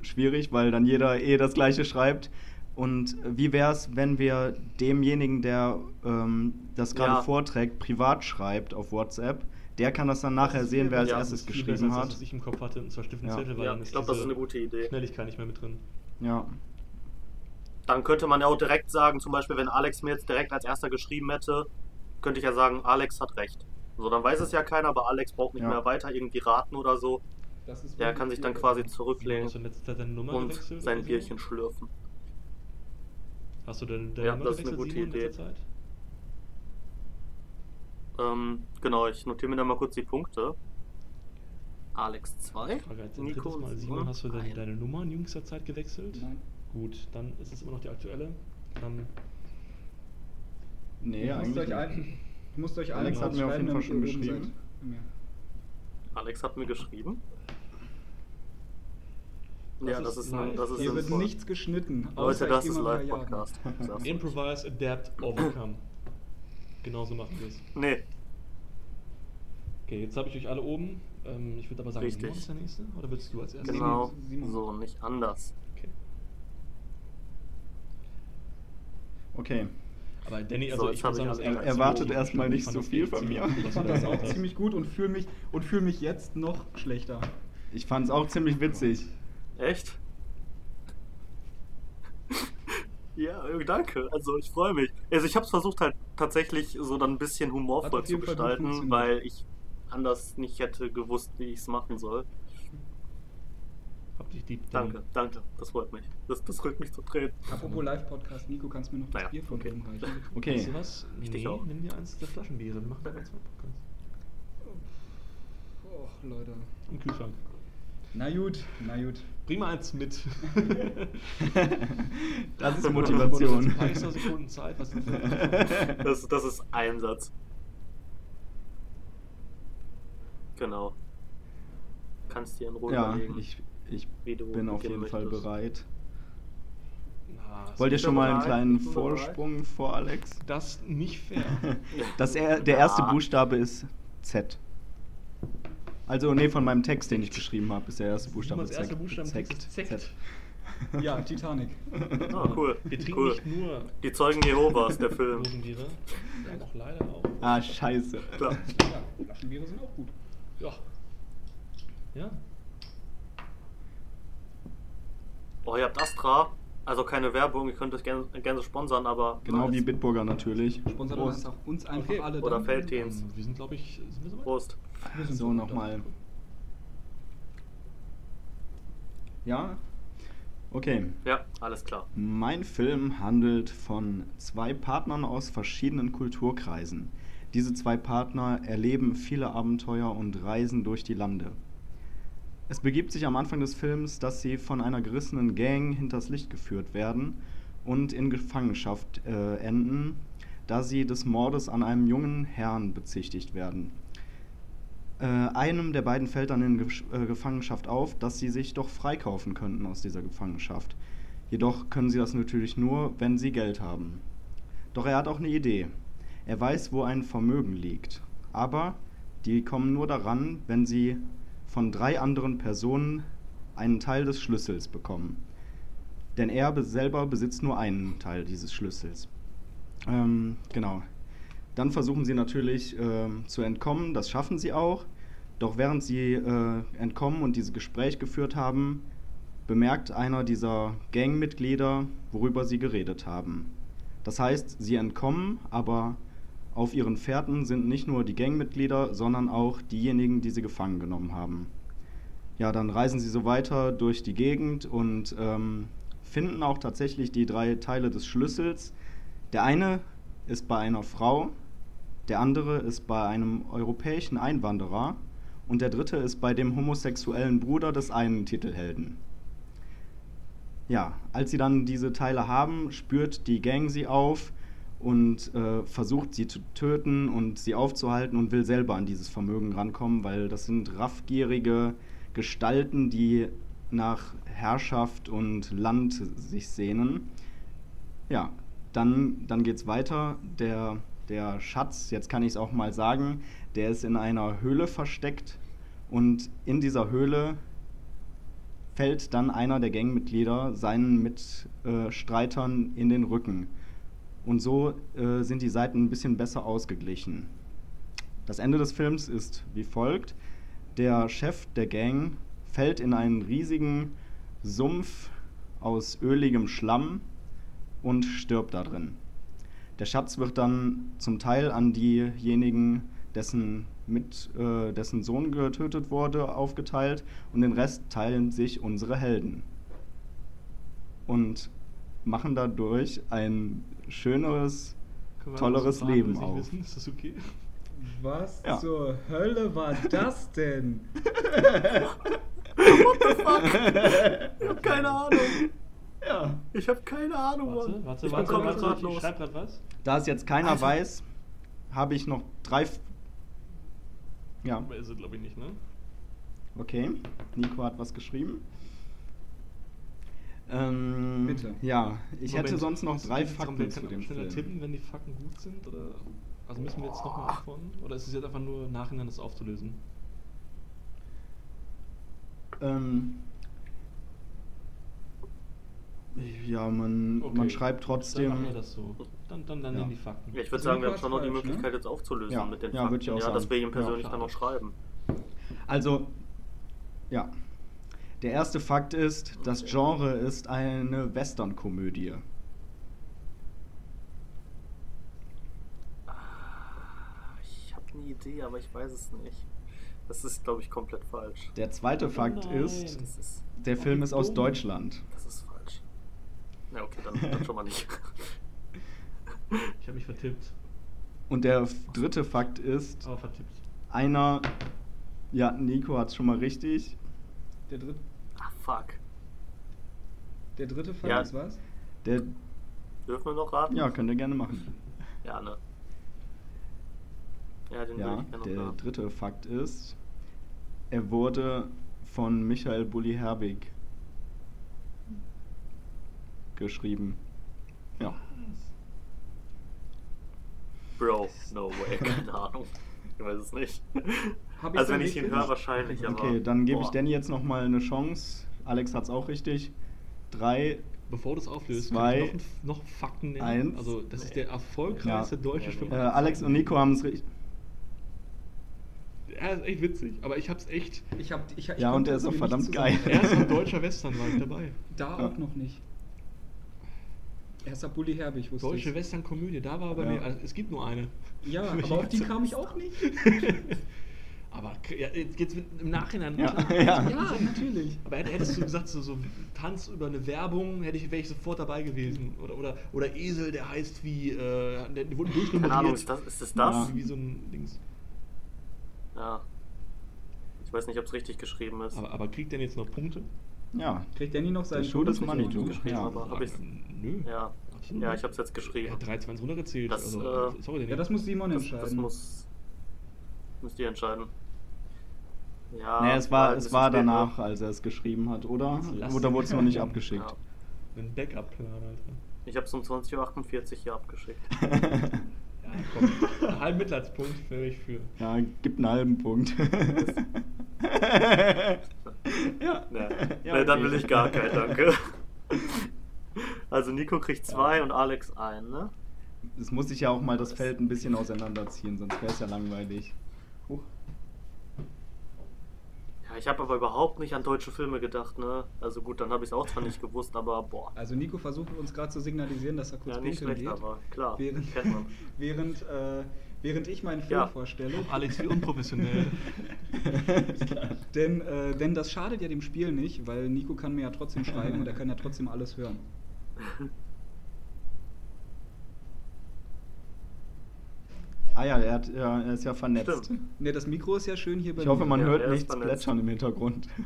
schwierig, weil dann jeder eh das gleiche schreibt. Und wie wäre es, wenn wir demjenigen, der ähm, das gerade Ja. vorträgt, privat schreibt auf WhatsApp, der kann das dann nachher ist sehen, wer als besser. erstes geschrieben als das, hat. was ich im Kopf hatte, und zwar Stift und Ja. Zettel, weil Ja, ich glaube, das ist eine gute Idee. Schnelligkeit nicht mehr mit drin. Ja. Dann könnte man ja auch direkt sagen, zum Beispiel, wenn Alex mir jetzt direkt als erster geschrieben hätte, könnte ich ja sagen, Alex hat recht. So, dann weiß es ja keiner, aber Alex braucht nicht Ja. mehr weiter irgendwie raten oder so. Das ist Der kann sich dann quasi zurücklehnen und sein? Bierchen schlürfen. Hast du denn deine Ja, Nummer das ist eine gewechselt, gute Simon, in Idee. Ähm, genau, ich notiere mir dann mal kurz die Punkte. Alex 2, Ich frage als ein Nico Mal, Simon, hast du denn ein. deine Nummer in jüngster Zeit gewechselt? Nein. Gut, dann ist es immer noch die aktuelle. Dann Nee, ihr, müsst eigentlich euch ein, müsst euch Alex allen hat mir auf jeden Fall schon geschrieben. Alex hat mir geschrieben. Das ja, das ist ist, live. das ist Hier wird sinnvoll. nichts geschnitten. Leute, das ich ist. Live-Podcast. Improvise, Adapt, Overcome. Genauso machen wir es. Nee, Okay, jetzt habe ich euch alle oben. Ähm, ich würde aber sagen, Richtig. Simon ist der Nächste. Oder willst du als erstes? genau Simon. so, nicht anders. Okay. Okay. Aber Danny, So, also jetzt ich ich sagen, Er- echt erwartet erstmal nicht Ich fand so das viel echt von mir. Ich fand da das auch ziemlich gut und fühle mich, und fühl mich jetzt noch schlechter. Ich fand es auch ziemlich witzig. Echt? ja, äh, danke. Also ich freue mich. Also ich habe es versucht halt tatsächlich so dann ein bisschen humorvoll zu gestalten, weil ich anders nicht hätte gewusst, wie ich es machen soll. Hab dich lieb. Danke, danke. Das freut mich. Das, das rückt mich zu Tränen. Apropos Live-Podcast, Nico, kannst du mir noch das Naja, Bier von okay. oben reichen? Okay. Weißt du was? Ich dich nee, auch. nimm dir eins der Flaschenbiere. Wir machen da ganz zwei Podcasts. Och, Leute. Im Kühlschrank. Na gut, na gut. Bring mal eins mit. das ist Motivation. ist das? Das, ist Einsatz. Genau. Kannst dir in Ruhe ja, überlegen. ich, ich wie du bin auf jeden Fall möchtest. bereit. Na, Wollt ihr schon mal einen kleinen bin bereit. Vorsprung vor Alex? Das nicht fair. Das er, der erste Ja. Buchstabe ist Z. Also, nee, von meinem Text, den ich geschrieben habe, ist der erste Buchstabe erster Z. Buchstabe ist Zekt. Z. Ja, Titanic. Ah, cool. Wir trinken cool. nicht nur Die Zeugen Jehovas, der Film. Wir haben auch leider auch. Ah, scheiße. Klar. Ja, Flaschenbiere sind auch gut. Ja. Ja. Oh, ihr habt Astra. Also keine Werbung, ihr könnt es gerne, gerne sponsern, aber. Genau wie. Bitburger natürlich. Sponsert Prost. uns, auch uns einfach Okay. alle. Oder. Feldteams. Ähm, wir sind, glaube ich, sind wir soweit? Prost. Wir sind So, nochmal. Ja? Okay. Ja, alles klar. Mein Film handelt von zwei Partnern aus verschiedenen Kulturkreisen. Diese zwei Partner erleben viele Abenteuer und reisen durch die Lande. Es begibt sich am Anfang des Films, dass sie von einer gerissenen Gang hinters Licht geführt werden und in Gefangenschaft äh, enden, da sie des Mordes an einem jungen Herrn bezichtigt werden. Äh, einem der beiden fällt dann in Gesch- äh, Gefangenschaft auf, dass sie sich doch freikaufen könnten aus dieser Gefangenschaft. Jedoch können sie das natürlich nur, wenn sie Geld haben. Doch er hat auch eine Idee. Er weiß, wo ein Vermögen liegt. Aber die kommen nur daran, wenn sie von drei anderen Personen einen Teil des Schlüssels bekommen. Denn er be- selber besitzt nur einen Teil dieses Schlüssels. Ähm, genau. Dann versuchen sie natürlich ähm, zu entkommen, das schaffen sie auch. Doch während sie äh, entkommen und dieses Gespräch geführt haben, bemerkt einer dieser Gangmitglieder, worüber sie geredet haben. Das heißt, sie entkommen, aber auf ihren Fährten sind nicht nur die Gangmitglieder, sondern auch diejenigen, die sie gefangen genommen haben. Ja, dann reisen sie so weiter durch die Gegend und ähm, finden auch tatsächlich die drei Teile des Schlüssels. Der eine ist bei einer Frau, der andere ist bei einem europäischen Einwanderer und der dritte ist bei dem homosexuellen Bruder des einen Titelhelden. Ja, als sie dann diese Teile haben, spürt die Gang sie auf und äh, versucht sie zu töten und sie aufzuhalten und will selber an dieses Vermögen rankommen, weil das sind raffgierige Gestalten, die nach Herrschaft und Land sich sehnen. Ja, dann, dann es weiter. Der, der Schatz, jetzt kann ich es auch mal sagen, der ist in einer Höhle versteckt und in dieser Höhle fällt dann einer der Gangmitglieder seinen Mitstreitern in den Rücken. Und so äh, sind die Seiten ein bisschen besser ausgeglichen. Das Ende des Films ist wie folgt. Der Chef der Gang fällt in einen riesigen Sumpf aus öligem Schlamm und stirbt da drin. Der Schatz wird dann zum Teil an diejenigen, dessen, mit, äh, dessen Sohn getötet wurde, aufgeteilt und den Rest teilen sich unsere Helden. Und machen dadurch ein schöneres, tolleres Leben auf. Wissen? Ist das okay? Was Ja. zur Hölle war das denn? Ich hab keine Ahnung. Ja. Ich hab keine Ahnung, Warte, Mann. warte, ich warte, komplett warte, ratlos. ich schreib grad was. Da es jetzt keiner Alter. weiß, habe ich noch drei. F ja, Aber ist es, glaube ich, nicht, ne? okay. Nico hat was geschrieben. Ähm, Bitte. Ja, ich Moment, hätte sonst noch drei Fakten zu dem schneller Film. tippen, wenn die Fakten gut sind? Oder? Also müssen wir jetzt nochmal antworten? Oder ist es jetzt einfach nur nachhinein das aufzulösen? Ähm, ja, man, man Okay, schreibt Dann machen trotzdem. wir das so. Dann, dann, dann Ja. nehmen die Fakten. Ja, ich würde sagen, wir haben schon noch die falsch, ne? Möglichkeit, jetzt aufzulösen Ja, mit den ja, Fakten. auch ja, dass wir ihm Ja, persönlich dann noch schreiben. Also, ja. Der erste Fakt ist, das. Genre ist eine Western-Komödie. Ich habe eine Idee, aber ich weiß es nicht. Das ist, glaube ich, komplett falsch. Der zweite Oh Fakt nein. ist, ist, der Oh, Film ist aus dumm. Deutschland. das ist falsch. Na, okay, dann, dann schon mal nicht. Ich habe mich vertippt. Und der dritte Fakt ist, Aber vertippt. einer, ja, Nico hat es schon mal richtig. Der, dritt, ah, fuck. der dritte Fall Ja. ist was? Der, Dürfen wir noch raten? ja, könnt ihr gerne machen. Ja, ne? Ja, den Ja, würde ich gerne der raten. dritte Fakt ist, er wurde von Michael Bulli Herbig geschrieben. Ja. Bro, no way, keine Ahnung. Ich weiß es nicht. Also wenn ich ihn höre, wahrscheinlich, aber... Okay, dann gebe ich. Danny jetzt nochmal eine Chance. Alex hat es auch richtig. Drei, Bevor du es auflöst, Zwei, kann ich noch, noch Fakten nennen. eins. Also, das ist der erfolgreichste Ja. deutsche. Film. äh, Alex und Nico haben es richtig. Er ist echt witzig, aber ich hab's echt. Ich hab, ich, ich Ja, und der ist auch verdammt geil. Er ist ein deutscher Western, war ich dabei. Da Ja. auch noch nicht. Erster Bulli Herbig, wusste Deutsche ich. Western-Komödie, da war bei Ja. mir. Also, es gibt nur eine. Ja, aber auf die kam ich auch nicht. Aber ja, jetzt geht's mit, im Nachhinein. Ja, klar. ja. Ja, natürlich. Aber hätt- hättest du gesagt, so, so Tanz über eine Werbung, hätte ich, wäre ich sofort dabei gewesen. Oder, oder, oder Esel, der heißt wie, äh, der, der wurde durchnummeriert. Keine Ahnung, ist das, ist das das? Ja. Wie so ein Dings. Ja. Ich weiß nicht, ob es richtig geschrieben ist. Aber, aber kriegt der jetzt noch Punkte? Ja, Kriegt Danny noch seinen Der Schuh des Todesrichter Manitou. geschrieben? Ja. aber hab ich's- Nö. Ja, ja nicht. ich habe es jetzt Er geschrieben. hat 3, 2, 1 runtergezählt. Das, also, äh, sorry, Ja, das muss Simon Das, entscheiden. das muss. Müsst ihr entscheiden. Ja. nee, es war, es war danach, als er es geschrieben hat, oder? Lass Oder wurde es noch nicht abgeschickt? Ja. Ein Backup-Plan, Alter. Ich habe es um 20.48 Uhr hier abgeschickt. Ja, komm. Einen halben Mitleidspunkt für mich für. ja, gibt einen halben Punkt. ja. Nee, Ja, nee, dann will ich gar keinen, danke. Also Nico kriegt zwei und Alex ein, ne? Es muss sich ja auch mal das Feld ein bisschen auseinanderziehen, sonst wäre es ja langweilig. Huch. Ja, Ich habe aber überhaupt nicht an deutsche Filme gedacht, ne? Also gut, dann habe ich es auch zwar nicht gewusst, aber boah. Also Nico versucht uns gerade zu signalisieren, dass er kurz Ja, nicht schlecht, geht. aber klar, während, kennt man. während, äh, während ich meinen Film Ja. vorstelle. Alex, wie unprofessionell. Denn, äh, denn das schadet ja dem Spiel nicht, weil Nico kann mir ja trotzdem schreiben und er kann ja trotzdem alles hören. Ah ja, er, hat, ja, er ist ja vernetzt. Stimmt. Ne, das Mikro ist ja schön hier bei Ich hoffe, man Ja, hört nichts vernetzt. plätschern im Hintergrund.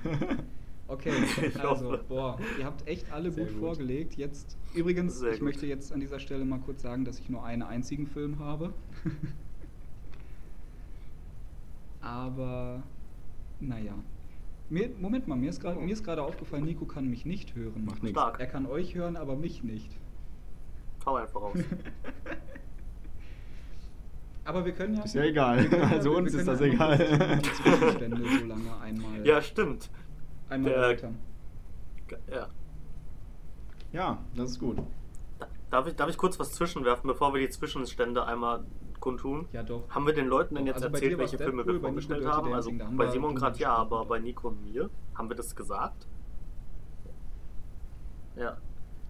Okay, also, boah, ihr habt echt alle gut, gut. vorgelegt. Jetzt, übrigens, Sehr ich gut. möchte jetzt an dieser Stelle mal kurz sagen, dass ich nur einen einzigen Film habe. Aber, naja. Mir, Moment mal, mir ist gerade mir ist gerade aufgefallen, Nico kann mich nicht hören. Macht nichts. Er kann euch hören, aber mich nicht. Hau einfach raus. Aber wir können ja. Ist ja egal. können Also wir uns ist das ja egal. Die Zwischenstände so lange einmal, Ja, stimmt. einmal der- erläutern. Ja. Ja, das ist gut. Darf ich, darf ich kurz was zwischenwerfen, bevor wir die Zwischenstände einmal kundtun? Ja, doch. Haben wir den Leuten denn jetzt also erzählt, welche Filme wir vorgestellt haben? Also bei Simon gerade ja, aber bei Nico und mir, haben wir das gesagt? Ja.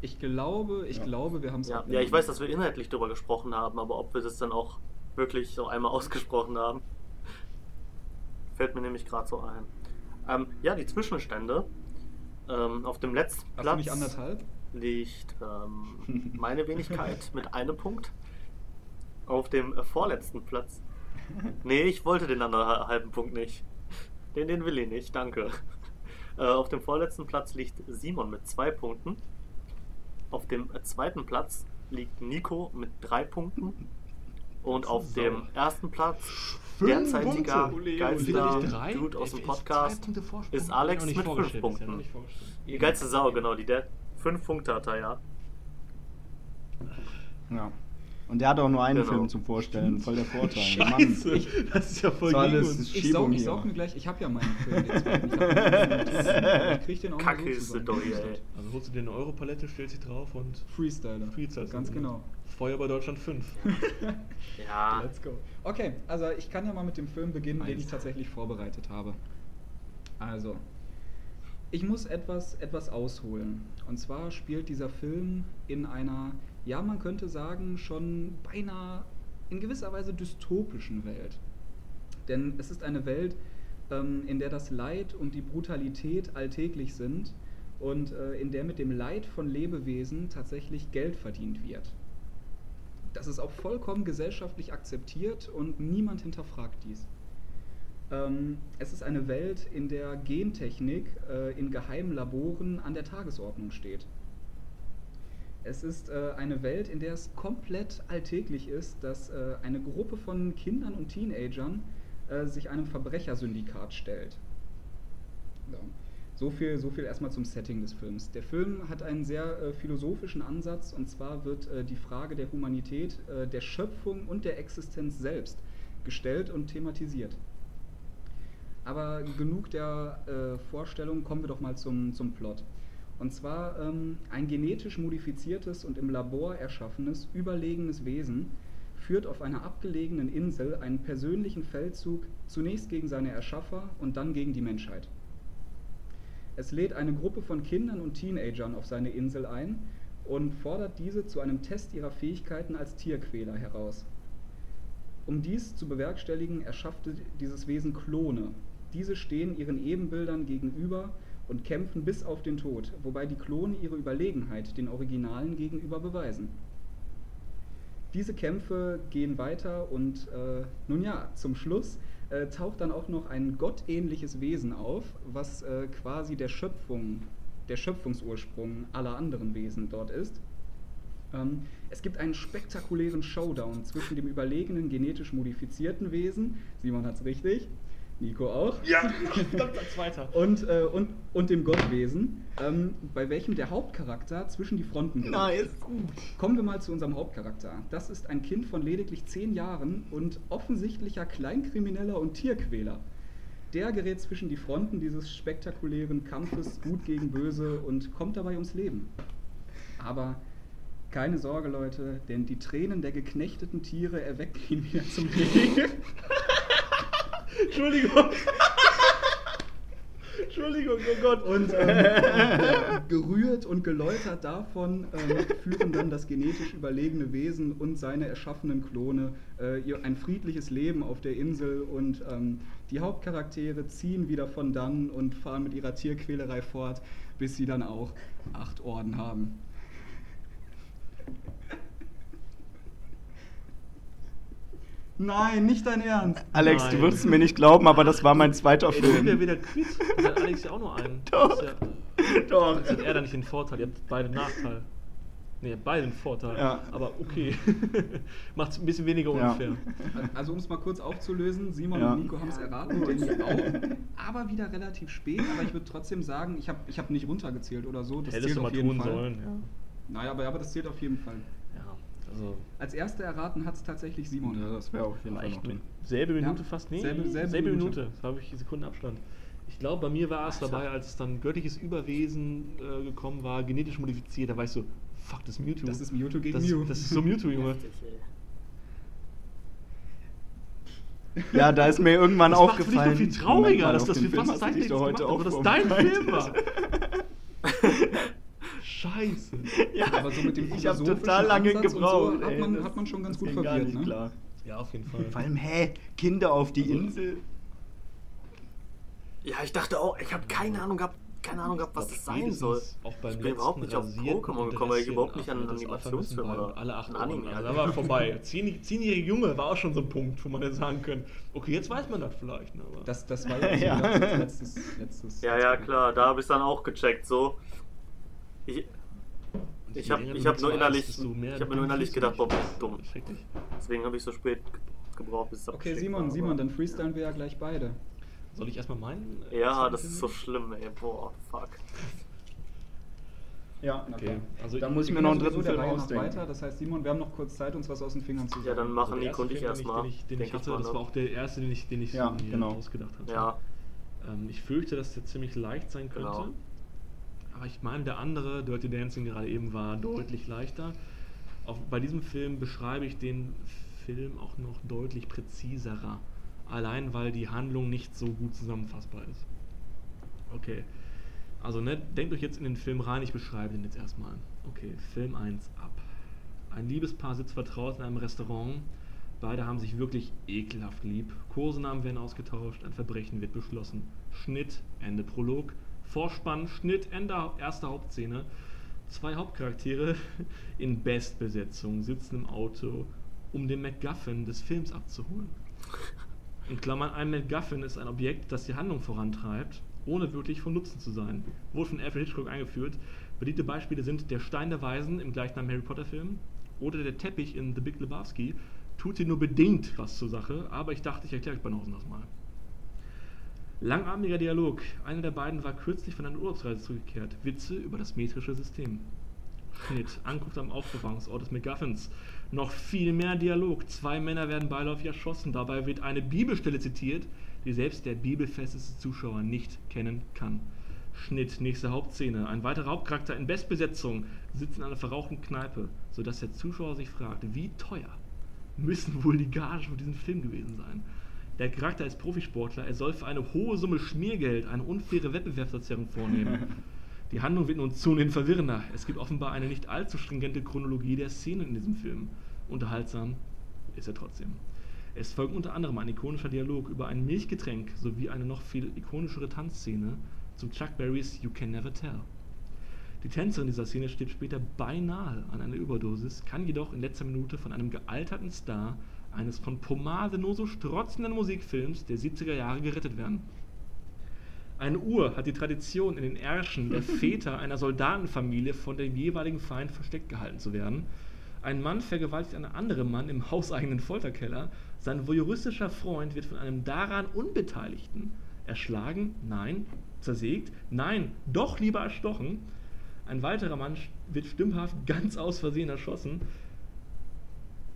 Ich glaube, ich Ja. glaube, wir haben es Ja, ja, ich weiß, dass wir inhaltlich darüber gesprochen haben, aber ob wir das dann auch wirklich so einmal ausgesprochen haben, fällt mir nämlich gerade so ein. Ähm, ja, die Zwischenstände. Ähm, auf dem letzten Hast Platz nicht anderthalb? liegt ähm, meine Wenigkeit mit einem Punkt. Auf dem äh, vorletzten Platz. Nee, ich wollte den anderen halben Punkt nicht. Den, den will ich nicht, danke. Äh, auf dem vorletzten Platz liegt Simon mit zwei Punkten. Auf dem äh, zweiten Platz liegt Nico mit drei Punkten. Und auf dem ersten Platz, Fünf derzeitiger Punkte. Geilster Ole? Dude aus dem ist Podcast, ist Alex mit fünf vorgestellt, ist ja noch Punkten. nicht vorgestellt. Die geilste Sau, genau, die der fünf Punkte hat er, ja. Ja. Und der hat auch nur einen Genau. Film zum Vorstellen. Voll der Vorteil. Scheiße, Mann. das ist ja voll So gegen alles Ich saug, ich hier. saug mir gleich, ich habe ja meinen Film jetzt. Ich, hab ich krieg den auch Kacke so ist doch, ey. Also holst du dir eine Europalette, stellst sie drauf und Freestyler. Freestyle. Ganz genau. Feuer bei Deutschland 5. Ja, Let's go. Okay, also ich kann ja mal mit dem Film beginnen, den Eins. ich tatsächlich vorbereitet habe. Also, ich muss etwas, etwas ausholen. Und zwar spielt dieser Film in einer, ja, man könnte sagen, schon beinahe in gewisser Weise dystopischen Welt. Denn es ist eine Welt, ähm, in der das Leid und die Brutalität alltäglich sind und äh, in der mit dem Leid von Lebewesen tatsächlich Geld verdient wird. Das ist auch vollkommen gesellschaftlich akzeptiert und niemand hinterfragt dies. Ähm, es ist eine Welt, in der Gentechnik äh, in geheimen Laboren an der Tagesordnung steht. Es ist äh, eine Welt, in der es komplett alltäglich ist, dass äh, eine Gruppe von Kindern und Teenagern äh, sich einem Verbrechersyndikat stellt. Ja. So viel, so viel erstmal zum Setting des Films. Der Film hat einen sehr äh, philosophischen Ansatz und zwar wird äh, die Frage der Humanität, äh, der Schöpfung und der Existenz selbst gestellt und thematisiert. Aber genug der äh, Vorstellung, kommen wir doch mal zum, zum Plot. Und zwar ähm, ein genetisch modifiziertes und im Labor erschaffenes, überlegenes Wesen führt auf einer abgelegenen Insel einen persönlichen Feldzug zunächst gegen seine Erschaffer und dann gegen die Menschheit. Es lädt eine Gruppe von Kindern und Teenagern auf seine Insel ein und fordert diese zu einem Test ihrer Fähigkeiten als Tierquäler heraus. Um dies zu bewerkstelligen, erschaffte dieses Wesen Klone. Diese stehen ihren Ebenbildern gegenüber und kämpfen bis auf den Tod, wobei die Klone ihre Überlegenheit den Originalen gegenüber beweisen. Diese Kämpfe gehen weiter und äh, nun ja, zum Schluss äh, taucht dann auch noch ein gottähnliches Wesen auf, was äh, quasi der Schöpfung, der Schöpfungsursprung aller anderen Wesen dort ist. Ähm, es gibt einen spektakulären Showdown zwischen dem überlegenen genetisch modifizierten Wesen, Simon hat's richtig, Nico auch, Ja, verdammt, als Zweiter. und, äh, und, und dem Gottwesen, ähm, bei welchem der Hauptcharakter zwischen die Fronten gerät. Nice. Kommen wir mal zu unserem Hauptcharakter. Das ist ein Kind von lediglich 10 Jahren und offensichtlicher Kleinkrimineller und Tierquäler. Der gerät zwischen die Fronten dieses spektakulären Kampfes Gut gegen Böse und kommt dabei ums Leben. Aber keine Sorge, Leute, denn die Tränen der geknechteten Tiere erwecken ihn wieder zum Leben. Entschuldigung. Entschuldigung, oh Gott. Und ähm, äh, gerührt und geläutert davon ähm, führen dann das genetisch überlegene Wesen und seine erschaffenen Klone äh, ihr, ein friedliches Leben auf der Insel und ähm, die Hauptcharaktere ziehen wieder von dann und fahren mit ihrer Tierquälerei fort, bis sie dann auch acht Orden haben. Nein, nicht dein Ernst. Alex, Nein. du würdest mir nicht glauben, aber das war mein zweiter Ey, ja Film. wieder Quiz. Da hat Alex ja auch nur einen. Doch. Ja, Doch. Jetzt hat er da nicht den Vorteil, ihr habt beide einen Nachteil. Ne, ihr habt beide einen Vorteil. Ja. Aber okay. Macht es ein bisschen weniger Ja. unfair. Also um es mal kurz aufzulösen, Simon Ja. und Nico haben es erraten, Danny auch. Aber wieder relativ spät, aber ich würde trotzdem sagen, ich habe ich hab nicht runtergezählt oder so. Das Hättest zählt du mal auf jeden tun Fall. sollen, ja. Naja, aber, aber das zählt auf jeden Fall. Also. Als erster erraten hat es tatsächlich Simon. Ja, das wäre auf jeden Fall noch drin. selbe Minute Ja, fast? Nee, selbe- selbe selbe Minute. Minute. Das habe ich Sekunden Abstand. Ich glaube, bei mir war es dabei, als es dann göttliches Überwesen äh, gekommen war, genetisch modifiziert. Da war ich so, fuck, das ist Mewtwo. Das ist Mewtwo gegen das, Mew. Das ist so Mewtwo, Junge. Heftig, ey. Ja, da ist mir irgendwann Das macht für dich aufgefallen. doch viel trauriger, dass das wir fast heute gemacht haben, auch dass das dein Film war. Scheiße. Ja, Aber so mit dem ich habe total lange Ansatz und gebraucht. so hat ey, man- das- hat man schon ganz gut verwirrt, ne? Klar. Ja, auf jeden Fall. Vor allem, hä, Kinder auf die Also- Insel? Ja, ich dachte auch, ich habe keine Ahnung gehabt, keine Ahnung gehabt, was das sein soll. Auch beim Ich bin überhaupt nicht auf Pokémon gekommen, weil ich überhaupt nicht an einen Animationsfilm oder alle acht Anime. Also da war vorbei. Zehn- Zehnjährige Junge war auch schon so ein Punkt, wo man jetzt sagen könnte, okay, jetzt weiß man das vielleicht. Ne? Aber Das, das war ja, so Ja. das letztes, letztes. Ja, ja, klar, da habe ich dann auch gecheckt, so. Ich, ich habe ich hab nur innerlich, mehr ich hab nur innerlich gedacht, bist du dumm. Deswegen habe ich so spät ge- gebraucht, bis es Okay, Simon, war, Simon, dann freestylen wir ja gleich beide. Soll ich erstmal meinen? äh, Ja, das ist so schlimm, ey. Boah, fuck. Ja, Na Okay, klar. also Da ich- muss ich mir noch einen dritten Film ausdenken. weiter. Das heißt, Simon, wir haben noch kurz Zeit, uns was aus den Fingern zu Ja, sagen. dann machen der Nico und ich erstmal. Den ich, den ich hatte, mal, das war auch der erste, den ich, den ich Ja, mir genau. ausgedacht hatte. Ja, Ähm, ich fürchte, dass der ziemlich leicht sein könnte. Genau. Aber ich meine, der andere, Dirty Dancing gerade eben, war deutlich leichter. Auch bei diesem Film beschreibe ich den Film auch noch deutlich präziserer. Allein weil die Handlung nicht so gut zusammenfassbar ist. Okay. Also, ne, denkt euch jetzt in den Film rein, ich beschreibe den jetzt erstmal. Okay, Film 1 ab. Ein Liebespaar sitzt vertraut in einem Restaurant. Beide haben sich wirklich ekelhaft lieb. Kosenamen werden ausgetauscht, ein Verbrechen wird beschlossen. Schnitt, Ende Prolog. Vorspann, Schnitt, Ende erste Hauptszene. Zwei Hauptcharaktere in Bestbesetzung sitzen im Auto, um den MacGuffin des Films abzuholen. In Klammern, ein MacGuffin ist ein Objekt, das die Handlung vorantreibt, ohne wirklich von Nutzen zu sein. Wurde von Alfred Hitchcock eingeführt. Beliebte Beispiele sind der Stein der Weisen im gleichnamigen Harry Potter Film oder der Teppich in The Big Lebowski. Tut hier nur bedingt was zur Sache, aber ich dachte, ich erkläre euch Banausen das mal. Langatmiger Dialog. Einer der beiden war kürzlich von einer Urlaubsreise zurückgekehrt. Witze über das metrische System. Schnitt. Ankunft am Aufbewahrungsort des MacGuffins. Noch viel mehr Dialog. Zwei Männer werden beiläufig erschossen. Dabei wird eine Bibelstelle zitiert, die selbst der bibelfesteste Zuschauer nicht kennen kann. Schnitt. Nächste Hauptszene. Ein weiterer Hauptcharakter in Bestbesetzung sitzt in einer verrauchten Kneipe, sodass der Zuschauer sich fragt, wie teuer müssen wohl die Gagen für diesen Film gewesen sein. Der Charakter ist Profisportler, er soll für eine hohe Summe Schmiergeld eine unfaire Wettbewerbsverzerrung vornehmen. Die Handlung wird nun zunehmend verwirrender. Es gibt offenbar eine nicht allzu stringente Chronologie der Szenen in diesem Film. Unterhaltsam ist er trotzdem. Es folgt unter anderem ein ikonischer Dialog über ein Milchgetränk sowie eine noch viel ikonischere Tanzszene zu Chuck Berrys You Can Never Tell. Die Tänzerin dieser Szene stirbt später beinahe an einer Überdosis, kann jedoch in letzter Minute von einem gealterten Star eines von Pomade nur so strotzenden Musikfilms der 70er Jahre gerettet werden. Eine Uhr hat die Tradition, in den Ärschen der Väter einer Soldatenfamilie von dem jeweiligen Feind versteckt gehalten zu werden. Ein Mann vergewaltigt einen anderen Mann im hauseigenen Folterkeller. Sein voyeuristischer Freund wird von einem daran Unbeteiligten erschlagen, nein, zersägt, nein, doch lieber erstochen. Ein weiterer Mann wird stümperhaft ganz aus Versehen erschossen.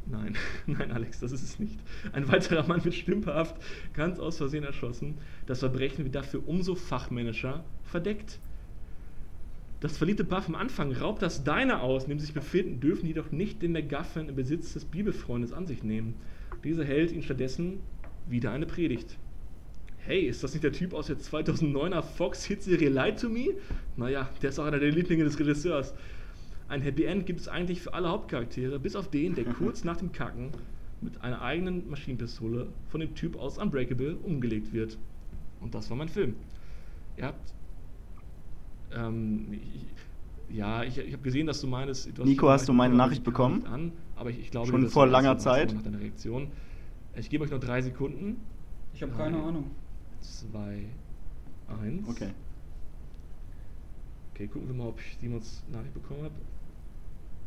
Nein, nein, Alex, das ist es nicht. Ein weiterer Mann wird stümperhaft ganz aus Versehen erschossen. Das Verbrechen wird dafür umso fachmännischer verdeckt. Das verliebte Paar vom Anfang raubt das Deine aus, in dem sie sich befinden, dürfen jedoch nicht den MacGuffin im Besitz des Bibelfreundes an sich nehmen. Dieser hält ihn stattdessen wieder eine Predigt. hey, ist das nicht der Typ aus der 2009er Fox-Hitserie Lie to Me? Naja, der ist auch einer der Lieblinge des Regisseurs. Ein Happy End gibt es eigentlich für alle Hauptcharaktere, bis auf den, der kurz nach dem Kacken mit einer eigenen Maschinenpistole von dem Typ aus Unbreakable umgelegt wird. Und das war mein Film. Ihr habt. Ähm, ich, ja, ich, ich habe gesehen, dass du meinst. Du Nico, hast du meine Nachricht bekommen? An, aber ich, ich glaube, Schon vor langer Zeit? Nach deiner Reaktion. Ich gebe euch noch drei Sekunden. Ich habe keine Ahnung. Zwei, eins. Okay. Okay, gucken wir mal, ob ich Simons Nachricht bekommen habe.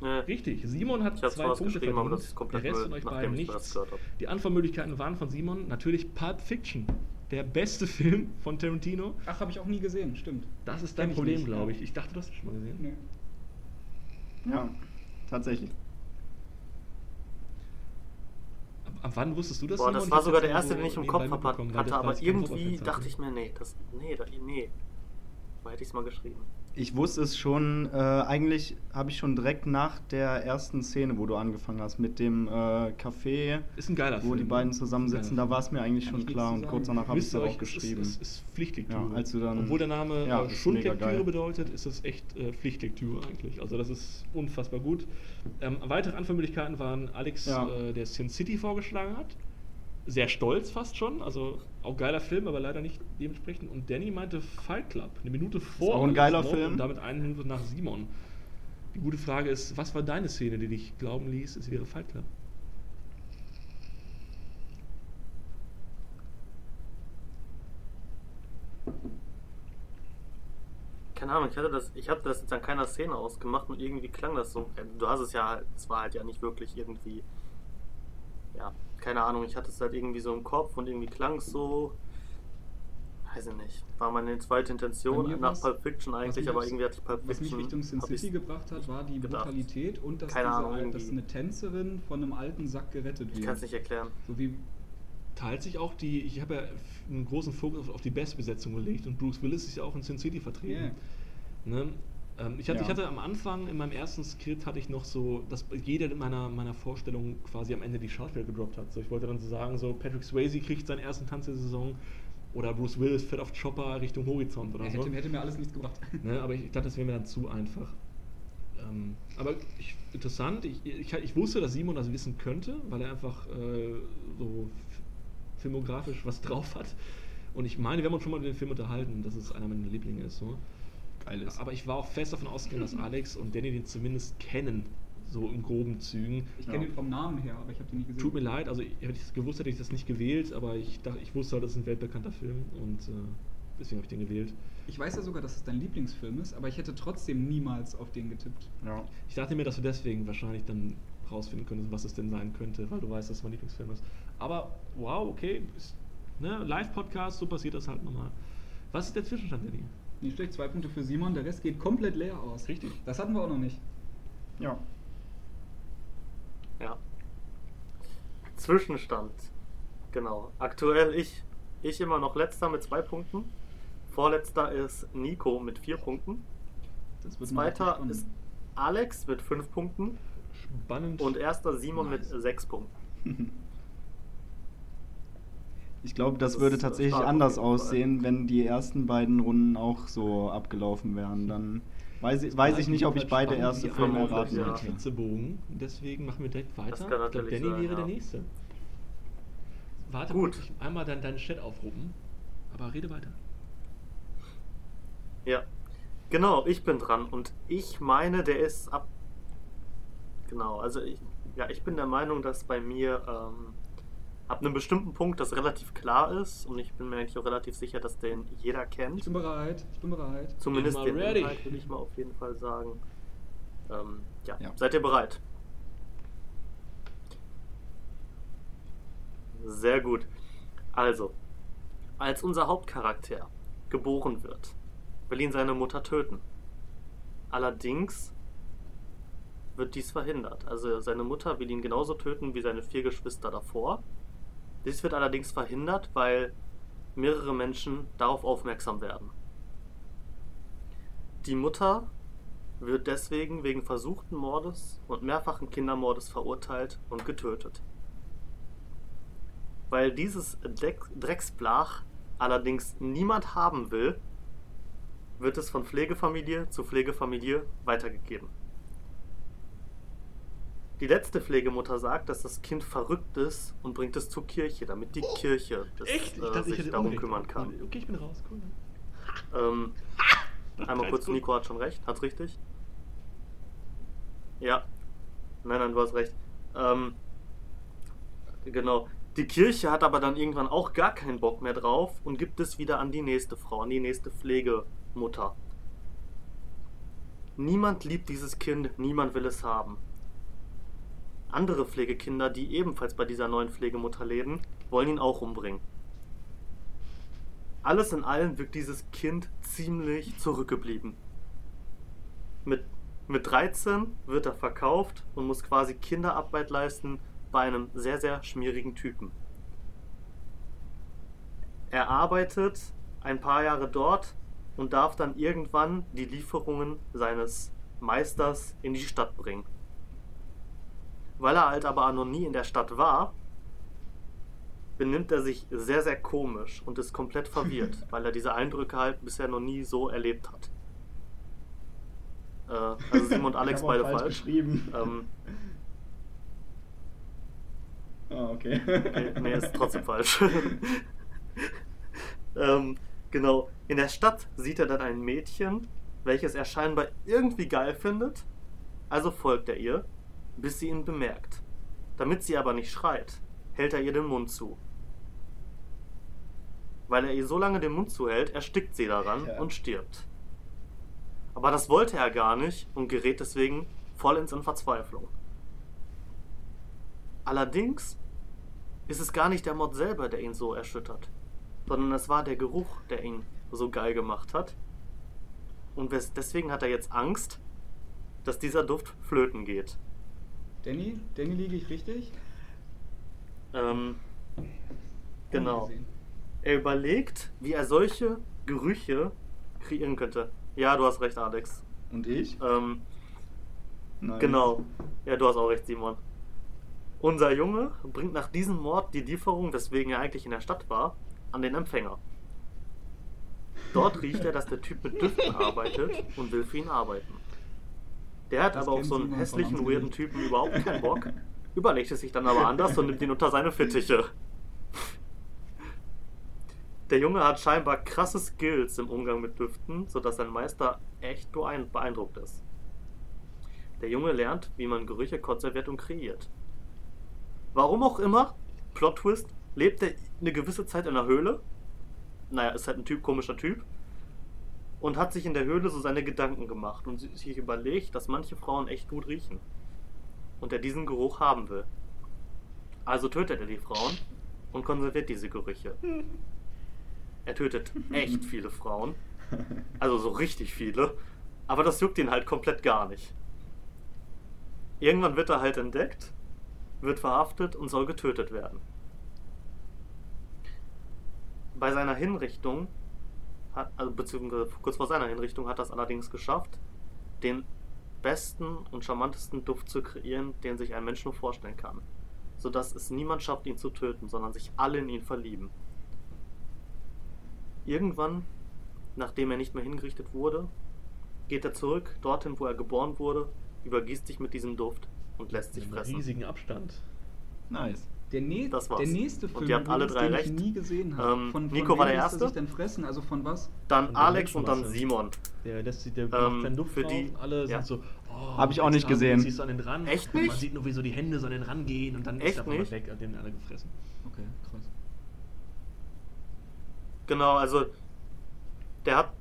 Nee. Richtig, Simon hat zwei Punkte verdient. das ist komplett Der Rest von euch beiden nichts. Die Antwortmöglichkeiten waren von Simon natürlich Pulp Fiction, der beste Film von Tarantino. Ach, habe ich auch nie gesehen, stimmt. Das ist dein Problem, glaube ja. ich. Ich dachte, du hast es schon mal gesehen. Nee. Ja, tatsächlich. Ab, ab wann wusstest du das? Boah, Simon? das war sogar der erste, den ich im Kopf weil hatte, aber irgendwie dachte ich mir, nee, das, nee, da, nee. Wo hätte ich es mal geschrieben? Ich wusste es schon, äh, eigentlich habe ich schon direkt nach der ersten Szene, wo du angefangen hast, mit dem äh, Café, Ist ein geiler wo Film. die beiden zusammensitzen, da war es mir eigentlich schon klar und kurz danach habe ich es auch es geschrieben. Ist, es ist Pflichtlektüre. Ja, dann- Obwohl der Name Ja, äh, ist Schundlektüre bedeutet, ist das echt äh, Pflichtlektüre eigentlich. Also das ist unfassbar gut. Ähm, weitere Antwortmöglichkeiten waren Alex, Ja. äh, der Sin City vorgeschlagen hat. Sehr stolz fast schon. Also auch geiler Film, aber leider nicht dementsprechend. Und Danny meinte Fight Club, eine Minute vor. auch ein geiler Film. Und damit eine Minute nach Simon. Die gute Frage ist, was war deine Szene, die dich glauben ließ, es wäre Fight Club? Keine Ahnung, ich hatte das, ich habe das jetzt an keiner Szene ausgemacht und irgendwie klang das so. Du hast es ja, es war halt ja nicht wirklich irgendwie. Ja, keine Ahnung, ich hatte es halt irgendwie so im Kopf und irgendwie klang es so. Weiß ich nicht. War meine zweite Intention nach Pulp Fiction was eigentlich, aber irgendwie hatte ich Pulp Was Fiction. mich Richtung Sin City gebracht hat, war die gedacht. Brutalität und dass, diese, Ahnung, dass eine Tänzerin von einem alten Sack gerettet wird. Ich kann es nicht erklären. So wie teilt sich auch die, ich habe ja einen großen Fokus auf, die Bestbesetzung gelegt und Bruce Willis ist ja auch in Sin City vertreten. Ne? Ähm, ich, hatte, Ja. ich hatte am Anfang, in meinem ersten Skript, hatte ich noch so, dass jeder in meiner, meiner Vorstellung quasi am Ende die Schauspieler gedroppt hat. So, ich wollte dann so sagen, so Patrick Swayze kriegt seinen ersten Tanz der Saison oder Bruce Willis fährt auf Chopper Richtung Horizont oder er so. hätte, hätte mir alles nichts gebracht. Ne, aber ich, ich dachte, das wäre mir dann zu einfach. Ähm, aber ich, interessant, ich, ich, ich wusste, dass Simon das wissen könnte, weil er einfach äh, so filmografisch was drauf hat. Und ich meine, wir haben uns schon mal über den Film unterhalten, dass es einer meiner Lieblinge ist. So. Geil ist. Aber ich war auch fest davon ausgegangen, dass Alex und Danny den zumindest kennen, so in groben Zügen. Ich kenne Ja. ihn vom Namen her, aber ich habe den nie gesehen. Tut mir leid, also ich, hätte ich gewusst, hätte ich das nicht gewählt, aber ich dachte, ich wusste halt, das ist ein weltbekannter Film und äh, deswegen habe ich den gewählt. Ich weiß ja sogar, dass es dein Lieblingsfilm ist, aber ich hätte trotzdem niemals auf den getippt. ja. Ich dachte mir, dass du deswegen wahrscheinlich dann rausfinden könntest, was es denn sein könnte, weil du weißt, dass es mein Lieblingsfilm ist. Aber wow, okay, ne, Live-Podcast, so passiert das halt nochmal. Was ist der Zwischenstand, Danny? Nicht schlecht, zwei Punkte für Simon, der Rest geht komplett leer aus. Richtig. Das hatten wir auch noch nicht. Ja. Ja. Zwischenstand. Genau. Aktuell ich, ich immer noch letzter mit zwei Punkten. Vorletzter ist Nico mit vier Punkten. Zweiter ist Alex mit fünf Punkten. Spannend. Und erster Simon Nice. mit sechs Punkten. Ich glaube, das, Das würde tatsächlich anders aussehen, wenn die ersten beiden Runden auch so abgelaufen wären. Dann weiß ich, weiß ich nicht, ob ich beide erste Filme erraten ja. hätte. Flitzebogen. Deswegen machen wir direkt weiter. Das kann ich glaube, Danny sein, wäre ja. der Nächste. Warte, Gut. ich einmal dann deinen Chat aufrufen. Aber rede weiter. Ja. Genau, ich bin dran. Und ich meine, der ist ab. Genau, also ich, ja, ich bin der Meinung, dass bei mir ähm, ab einem bestimmten Punkt das relativ klar ist. Und ich bin mir eigentlich auch relativ sicher, dass den jeder Ich kennt. bin bereit, ich bin bereit. Zumindest Immer den ready. Inhalt will ich mal auf jeden Fall sagen. Ähm, ja. Ja. seid ihr bereit? Sehr gut. Also, als unser Hauptcharakter geboren wird, will ihn seine Mutter töten. Allerdings wird dies verhindert. Also seine Mutter will ihn genauso töten wie seine vier Geschwister davor. Dies wird allerdings verhindert, weil mehrere Menschen darauf aufmerksam werden. Die Mutter wird deswegen wegen versuchten Mordes und mehrfachen Kindermordes verurteilt und getötet. Weil dieses Dreck Drecksblach allerdings niemand haben will, wird es von Pflegefamilie zu Pflegefamilie weitergegeben. Die letzte Pflegemutter sagt, dass das Kind verrückt ist und bringt es zur Kirche, damit die Kirche das, Echt? Ich äh, dachte, ich sich darum Unrecht. kümmern kann. Okay, ich bin raus. Cool. Ähm, einmal kurz, gut. Nico hat schon recht. Hat's richtig? Ja. Nein, nein, du hast recht. Ähm, genau. Die Kirche hat aber dann irgendwann auch gar keinen Bock mehr drauf und gibt es wieder an die nächste Frau, an die nächste Pflegemutter. Niemand liebt dieses Kind, niemand will es haben. Andere Pflegekinder, die ebenfalls bei dieser neuen Pflegemutter leben, wollen ihn auch umbringen. Alles in allem wirkt dieses Kind ziemlich zurückgeblieben. Mit, mit 13 wird er verkauft und muss quasi Kinderarbeit leisten bei einem sehr, sehr schmierigen Typen. Er arbeitet ein paar Jahre dort und darf dann irgendwann die Lieferungen seines Meisters in die Stadt bringen. Weil er halt aber noch nie in der Stadt war, benimmt er sich sehr, sehr komisch und ist komplett verwirrt, weil er diese Eindrücke halt bisher noch nie so erlebt hat. Äh, also Simon und Alex beide falsch. geschrieben. Ähm, Ah, okay. okay, nee, ist trotzdem falsch. ähm, genau. In der Stadt sieht er dann ein Mädchen, welches er scheinbar irgendwie geil findet. Also folgt er ihr, bis sie ihn bemerkt. Damit sie aber nicht schreit, hält er ihr den Mund zu. Weil er ihr so lange den Mund zuhält, erstickt sie daran Ja. und stirbt. Aber das wollte er gar nicht und gerät deswegen vollends in Verzweiflung. Allerdings ist es gar nicht der Mod selber, der ihn so erschüttert, sondern es war der Geruch, der ihn so geil gemacht hat. Und deswegen hat er jetzt Angst, dass dieser Duft flöten geht. Danny, Danny liege ich richtig? Ähm, genau. Er überlegt, wie er solche Gerüche kreieren könnte. Ja, du hast recht, Alex. Und ich? Ähm, Nice. Genau. Ja, du hast auch recht, Simon. Unser Junge bringt nach diesem Mord die Lieferung, weswegen er eigentlich in der Stadt war, an den Empfänger. Dort riecht er, dass der Typ mit Düften arbeitet und will für ihn arbeiten. Der hat Das aber auf so einen hässlichen, weirden. Typen überhaupt keinen Bock, überlegt es sich dann aber anders und nimmt ihn unter seine Fittiche. Der Junge hat scheinbar krasse Skills im Umgang mit Düften, sodass sein Meister echt beein- beeindruckt ist. Der Junge lernt, wie man Gerüche konserviert und kreiert. Warum auch immer, Plot Twist, lebt er eine gewisse Zeit in der Höhle. Naja, ist halt ein Typ, komischer Typ. Und hat sich in der Höhle so seine Gedanken gemacht und sich überlegt, dass manche Frauen echt gut riechen. Und er diesen Geruch haben will. Also tötet er die Frauen und konserviert diese Gerüche. Er tötet echt viele Frauen. Also so richtig viele. Aber das juckt ihn halt komplett gar nicht. Irgendwann wird er halt entdeckt, wird verhaftet und soll getötet werden. Bei seiner Hinrichtung, hat, also beziehungsweise kurz vor seiner Hinrichtung, hat er es allerdings geschafft, den besten und charmantesten Duft zu kreieren, den sich ein Mensch nur vorstellen kann. Sodass es niemand schafft, ihn zu töten, sondern sich alle in ihn verlieben. Irgendwann, nachdem er nicht mehr hingerichtet wurde, geht er zurück dorthin, wo er geboren wurde, übergießt sich mit diesem Duft und lässt sich Mit fressen. riesigen Abstand. Nice. Der, nä Das war's. der nächste Und Film, ihr habt alle drei den recht. ich nie gesehen habe. Ähm, von, von Nico war wem der er Erste? sich denn fressen? Also von was? Dann Von der Alex und dann. Simon. Der lässt sich, der Ähm, macht seinen Duft für die- alle ja. sind so, oh, Hab ich auch nicht gesehen. Siehst du an den ran. Echt Und Man nicht? sieht nur, wie so die Hände so an den ran gehen und dann Echt ist er nicht? weg, hat den alle gefressen. Okay, krass. Genau, also der hat.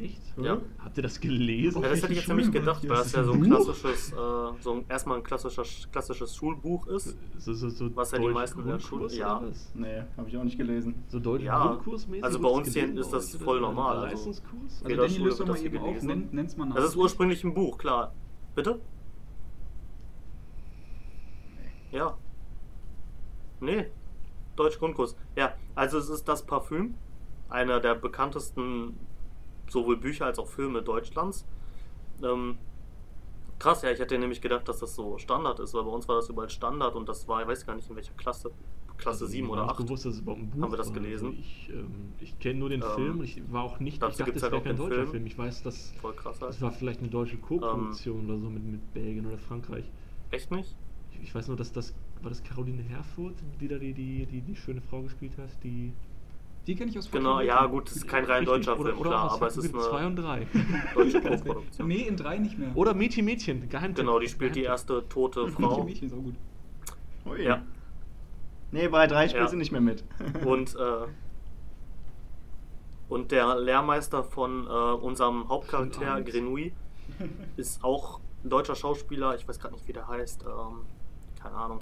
Echt? Ja. Habt ihr das gelesen? Ja, das hätte ich jetzt nämlich gedacht, weil das ja so ein klassisches, äh, so ein, erstmal ein klassischer, klassisches Schulbuch ist. So, so, so Was ja die meisten in der Schule- ja. Nee, habe ich auch nicht gelesen. So deutsch Ja, Grundkursmäßig? also bei uns hier ist das voll normal, also- Leistungskurs? Also Danny, Schule löst mal das hier eben auf, gelesen. nenn, nenn's mal nach. Das ist ursprünglich ein Buch, klar. Bitte? Ja. Nee. Deutsch Grundkurs. Ja, also es ist das Parfüm, einer der bekanntesten sowohl Bücher als auch Filme Deutschlands. Ähm, krass, ja, ich hätte nämlich gedacht, dass das so Standard ist, weil bei uns war das überall Standard und das war, ich weiß gar nicht in welcher Klasse, Klasse Also, 7 mir oder war nicht 8. bewusst, dass es überhaupt ein Buch Haben wir das war. gelesen? Also ich ähm, ich kenne nur den Ähm, Film. Ich war auch nicht, ich dachte, es halt wäre kein deutscher Film. Film. Ich weiß, dass Voll krass das halt. war vielleicht eine deutsche Co-Produktion oder so mit, mit Belgien oder Frankreich. Echt nicht? Ich, ich weiß nur, dass das war das Caroline Herfurth, die da die, die, die, die schöne Frau gespielt hat, die Die kenne ich aus Genau, ja gut, es ist kein rein Richtig, deutscher oder, Film, oder klar, aber es ist Fahrtweg 2 eine und 3. deutsche Co-Produktion. Nee, in drei nicht mehr. Oder Mädchen Mädchen, Geheimtipp. Genau, die spielt die Geheimtipp. erste tote Mädchen, Frau. Mädchen ist auch gut. Ui. Ja. Nee, bei drei spielt Ja. sie nicht mehr mit. Und, äh, und der Lehrmeister von äh, unserem Hauptcharakter. Grenouille, ist auch ein deutscher Schauspieler. Ich weiß gerade nicht, wie der heißt. Ähm, keine Ahnung.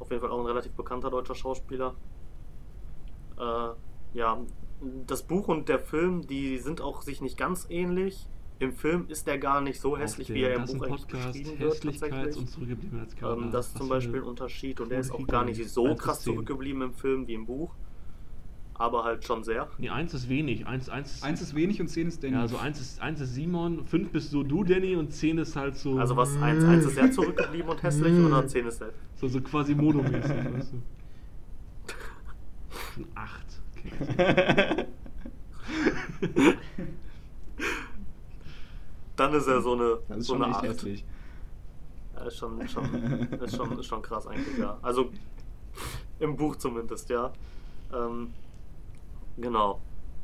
Auf jeden Fall auch ein relativ bekannter deutscher Schauspieler. Äh, ja, das Buch und der Film, die sind auch sich nicht ganz ähnlich. Im Film ist der gar nicht so hässlich, wie er im Buch eigentlich Podcast beschrieben wird. Tatsächlich. und zurückgeblieben als Ähm, das ist zum Beispiel ein Unterschied und der ist auch gar nicht so Eins krass zehn. zurückgeblieben im Film wie im Buch. Aber halt schon sehr. Nee, eins ist wenig. Eins, eins, Eins ist wenig und zehn ist Danny. Ja, also eins ist, eins ist Simon, fünf bist so du, Danny, und zehn ist halt so. Also was 1, 1 ist sehr zurückgeblieben und hässlich oder 10 ist sehr. So, so quasi monomäßig, weißt du. Acht. Dann ist er so eine, Das ist so schon eine echt 8. hässlich. Ja, ist schon, schon, ist, schon, ist schon krass eigentlich, ja. Also im Buch zumindest, ja. Ähm, genau.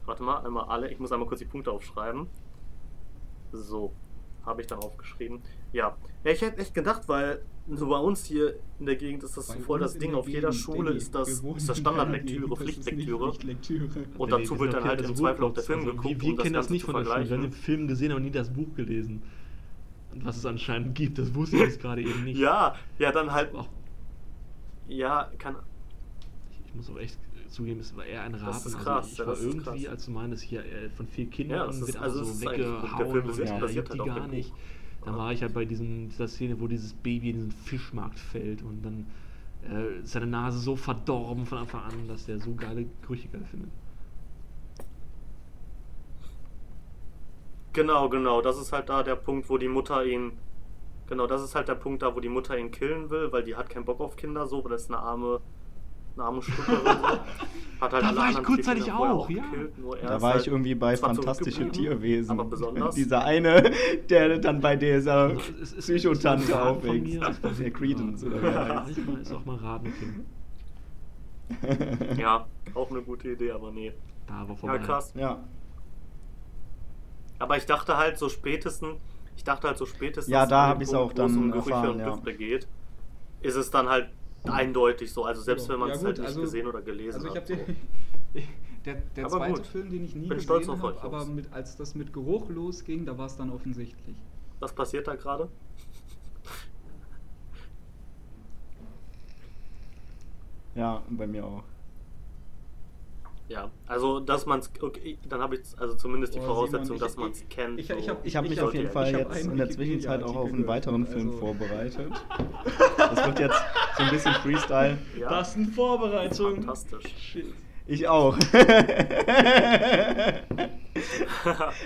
Warte mal, einmal alle. Ich muss einmal kurz die Punkte aufschreiben. So, habe ich dann aufgeschrieben. Ja. ja, ich hätte echt gedacht, weil so bei uns hier in der Gegend ist das so Bei voll das in Ding. Auf jeder Schule ist das, ist das Standardlektüre, das Pflichtlektüre. Pflichtlektüre. Und Nee, dazu wir wird dann halt im Zweifel auch der. Film Also geguckt, Wir, wir das kennen das Ganze nicht von der Schule. Wir haben den. Film gesehen, aber nie das Buch gelesen. Was es anscheinend gibt, das wusste ich jetzt gerade eben nicht. Ja, ja, dann halt. Auch, Ja, kann. ich, ich muss auch echt zugeben, es war eher ein Raten. Das ist also krass, ich ja, war das ist irgendwie, krass. als du meinst, hier äh, von vier Kindern Ja, das ist- wird also so eigentlich- der weggehauen Film und basiert liebt halt die auf gar nicht. Ja. war ich halt bei diesem, dieser Szene, wo dieses Baby in diesen Fischmarkt fällt und dann äh, ist seine Nase so verdorben von Anfang an, dass der so geile Gerüche geil findet. Genau, genau. Das ist halt da der Punkt, wo die Mutter ihn. Genau, das ist halt der Punkt da, wo die Mutter ihn killen will, weil die hat keinen Bock auf Kinder so, weil das ist eine arme, eine arme Stuckerin so. Hat halt Da war ich kurzzeitig vorher auch, ja. gekillt, nur er Da war halt ich irgendwie bei Fantastische Tierwesen. Aber besonders. Dieser eine, der dann bei dieser Also, es ist- es ist Psychotante so aufwächst. es Der Credence oder wie er heißt. Manchmal ist auch mal Ratenkind. Ja, auch eine gute Idee, aber nee. Da war vorbei. Ja, krass. Ja. Aber ich dachte halt so spätestens, ich dachte halt so spätestens, Ja, da an hab dem ich's Punkt, auch es dann um erfahren, und ja. Geht, ist es dann halt eindeutig so. Also selbst Ja, wenn man ja es gut, halt nicht also- gesehen oder gelesen Also ich hat. so. den, der, der zweite gut. Film, den ich nie Bin stolz gesehen auf euch, habe, aber mit, als das mit Geruch losging, da war es dann offensichtlich. Was passiert da gerade? Ja, bei mir auch. Ja, also dass man es, okay, dann habe ich also zumindest die Boah, Voraussetzung, Simon, ich- dass man es kennt. ich- ich hab- Ich habe mich auf jeden Fall jetzt in der Zwischenzeit auch auf einen weiteren Film also- vorbereitet. Das wird jetzt so ein bisschen Freestyle. ja, Das sind Vorbereitungen. fantastisch. Shit. Ich auch.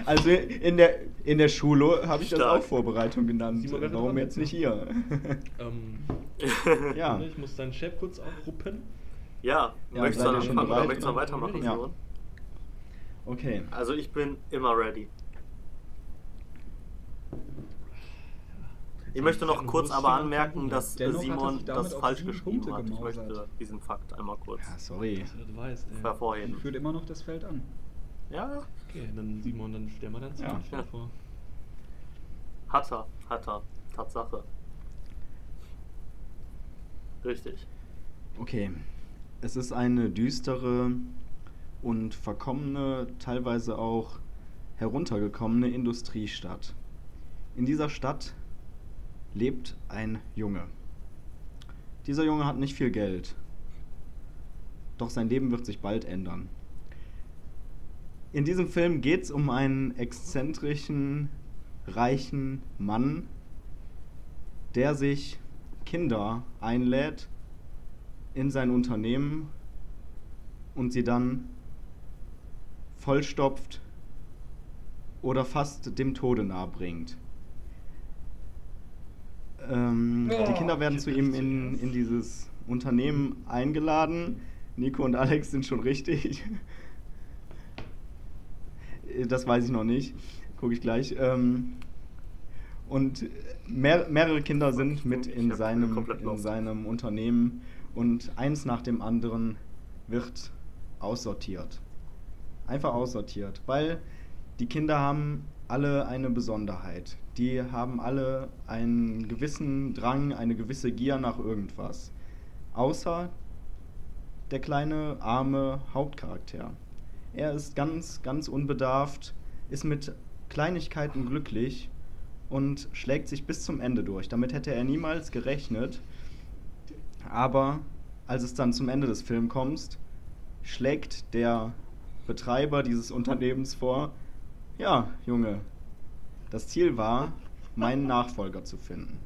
also in der, in der Schule habe ich das Stark. auch Vorbereitung genannt. Simon, Warum jetzt, nicht hier? Ähm, ja. Ich muss deinen Chef kurz aufruppen. Ja, Ja, möchtest du anfangen oder möchtest du weitermachen, Ja. Simon? Okay. Also ich bin immer ready. Ich möchte noch kurz aber anmerken, dass Simon das falsch geschrieben hat. Ich möchte diesen Fakt einmal kurz Ja, sorry. Hervorheben. führt immer noch das Feld an. Ja, Okay, dann Simon, dann stell mal deinen Ja. zweiten Film vor. hat er, hat er. Tatsache. Richtig. Okay. Es ist eine düstere und verkommene, teilweise auch heruntergekommene Industriestadt. In dieser Stadt lebt ein Junge. Dieser Junge hat nicht viel Geld. Doch sein Leben wird sich bald ändern. In diesem Film geht es um einen exzentrischen, reichen Mann, der sich Kinder einlädt in sein Unternehmen und sie dann vollstopft oder fast dem Tode nahe bringt. Ähm, Oh, die Kinder werden zu ihm in, in dieses Unternehmen eingeladen. Nico und Alex sind schon richtig. Das weiß ich noch nicht. Gucke ich gleich. Ähm, und mehr, mehrere Kinder sind mit in seinem, in seinem Unternehmen und eins nach dem anderen wird aussortiert. Einfach aussortiert, weil die Kinder haben alle eine Besonderheit. Die haben alle einen gewissen Drang, eine gewisse Gier nach irgendwas. Außer der kleine, arme Hauptcharakter. Er ist ganz, ganz unbedarft, ist mit Kleinigkeiten glücklich und schlägt sich bis zum Ende durch. Damit hätte er niemals gerechnet. Aber als es dann zum Ende des Films kommt, schlägt der Betreiber dieses Unternehmens vor, ja, Junge, das Ziel war, meinen Nachfolger zu finden.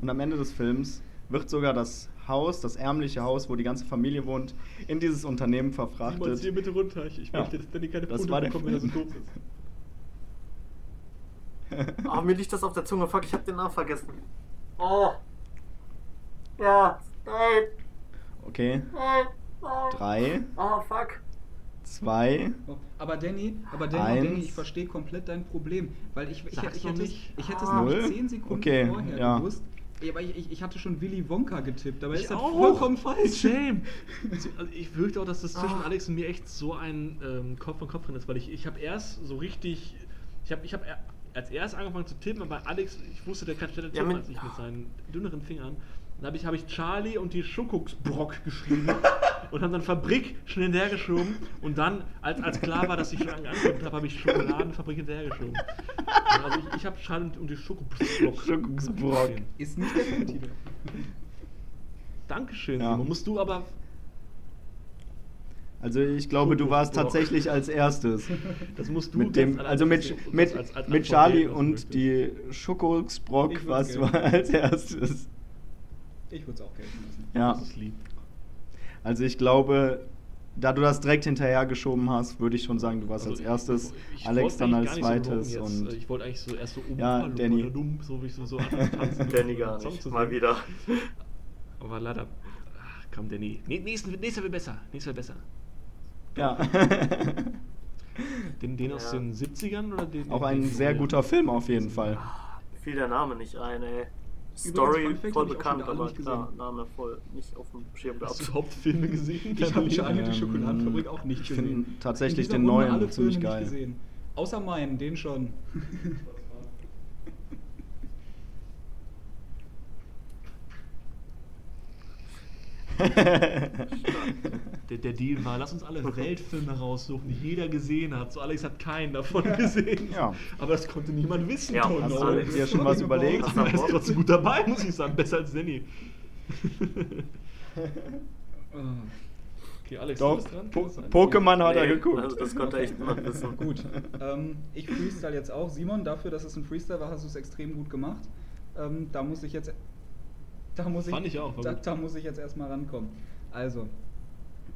Und am Ende des Films wird sogar das Haus, das ärmliche Haus, wo die ganze Familie wohnt, in dieses Unternehmen Simon, verfrachtet. zieh bitte runter. Ich, ich Ja. möchte, dass Danny keine Das Punkte war der bekommt, wenn er so doof ist. Oh, mir liegt das auf der Zunge. Fuck, ich hab den Namen vergessen. Oh. Ja. Nein. Okay, Nein. Nein. drei, Oh, fuck. zwei, Aber Danny, aber Danny, Eins. Danny, ich verstehe komplett dein Problem, weil ich, ich, ich, doch hätte, nicht. ich hätte es Ah. nämlich Null? 10 Sekunden Okay, vorher ja. gewusst. Ja, aber ich, ich, ich hatte schon Willy Wonka getippt, aber Ich ist das auch. vollkommen falsch. Shame. Also ich fürchte auch, dass das zwischen Ah. Alex und mir echt so ein ähm, Kopf an Kopf drin ist, weil ich, ich habe erst so richtig, ich habe ich hab er- als erst angefangen zu tippen, aber Alex, ich wusste, der kann schneller Ja, tippen mit- als ich mit seinen dünneren Fingern. Dann habe ich, hab ich Charlie und die Schokoksbrock geschrieben und habe dann Fabrik schnell hinterhergeschoben und dann, als, als klar war, dass ich schon angeguckt habe, habe ich Schokoladenfabrik hinterhergeschoben. Also ich, ich habe Charlie und die Schokoksbrock. Schokoksbrock. Ist nicht der Filmtitel. Dankeschön, Ja. Simon. Musst du aber Also ich glaube, du warst tatsächlich als erstes. Das musst du mit dem, also mit, mit, als- als mit Charlie und die Schokosbrock warst du als erstes. Ich würde es auch gelten lassen. Ja, Das ist lieb. also ich glaube, da du das direkt hinterhergeschoben hast, würde ich schon sagen, du warst Also als erstes, ich- ich Alex dann als so zweites jetzt. und ich wollte eigentlich so erst so um Ja, Danny. oder dumm, so wie ich so, so tanzen. Danny gar nicht. zu Mal wieder. Aber leider, ach, komm Danny. Nee, nächster, nächster wird besser. Nächster wird besser. ja. Den, den aus Ja. den 70ern oder den? Auch ein den sehr früher? guter Film auf jeden Fall. Fiel der Name nicht ein, ey. Story voll ich bekannt, aber nicht klar, gesehen. Name voll nicht auf dem Schirm Hast gehabt. du überhaupt Filme gesehen? Ich habe Charlie und die Ähm, Schokoladenfabrik auch nicht ich gesehen. finde tatsächlich den Runde neuen alle ziemlich Filme geil. Nicht gesehen. Außer meinen, den schon. Der, der Deal war, lass uns alle Weltfilme raussuchen, die jeder gesehen hat. So Alex hat keinen davon gesehen. Ja. Aber das konnte niemand wissen. Ja, hast du Alex dir schon was überlegt? Er du ist trotzdem gut dabei, muss ich sagen. Besser als Danny. Okay, Alex, Doch, du bist dran. Po. Pokémon hat er Nee, geguckt. Also das konnte echt niemand wissen. Gut, ähm, ich freestyle jetzt auch. Simon, dafür, dass es ein Freestyle war, hast du es extrem gut gemacht. Ähm, da muss ich jetzt. Da muss Fand ich auch, war Da, da muss ich jetzt erstmal rankommen. Also,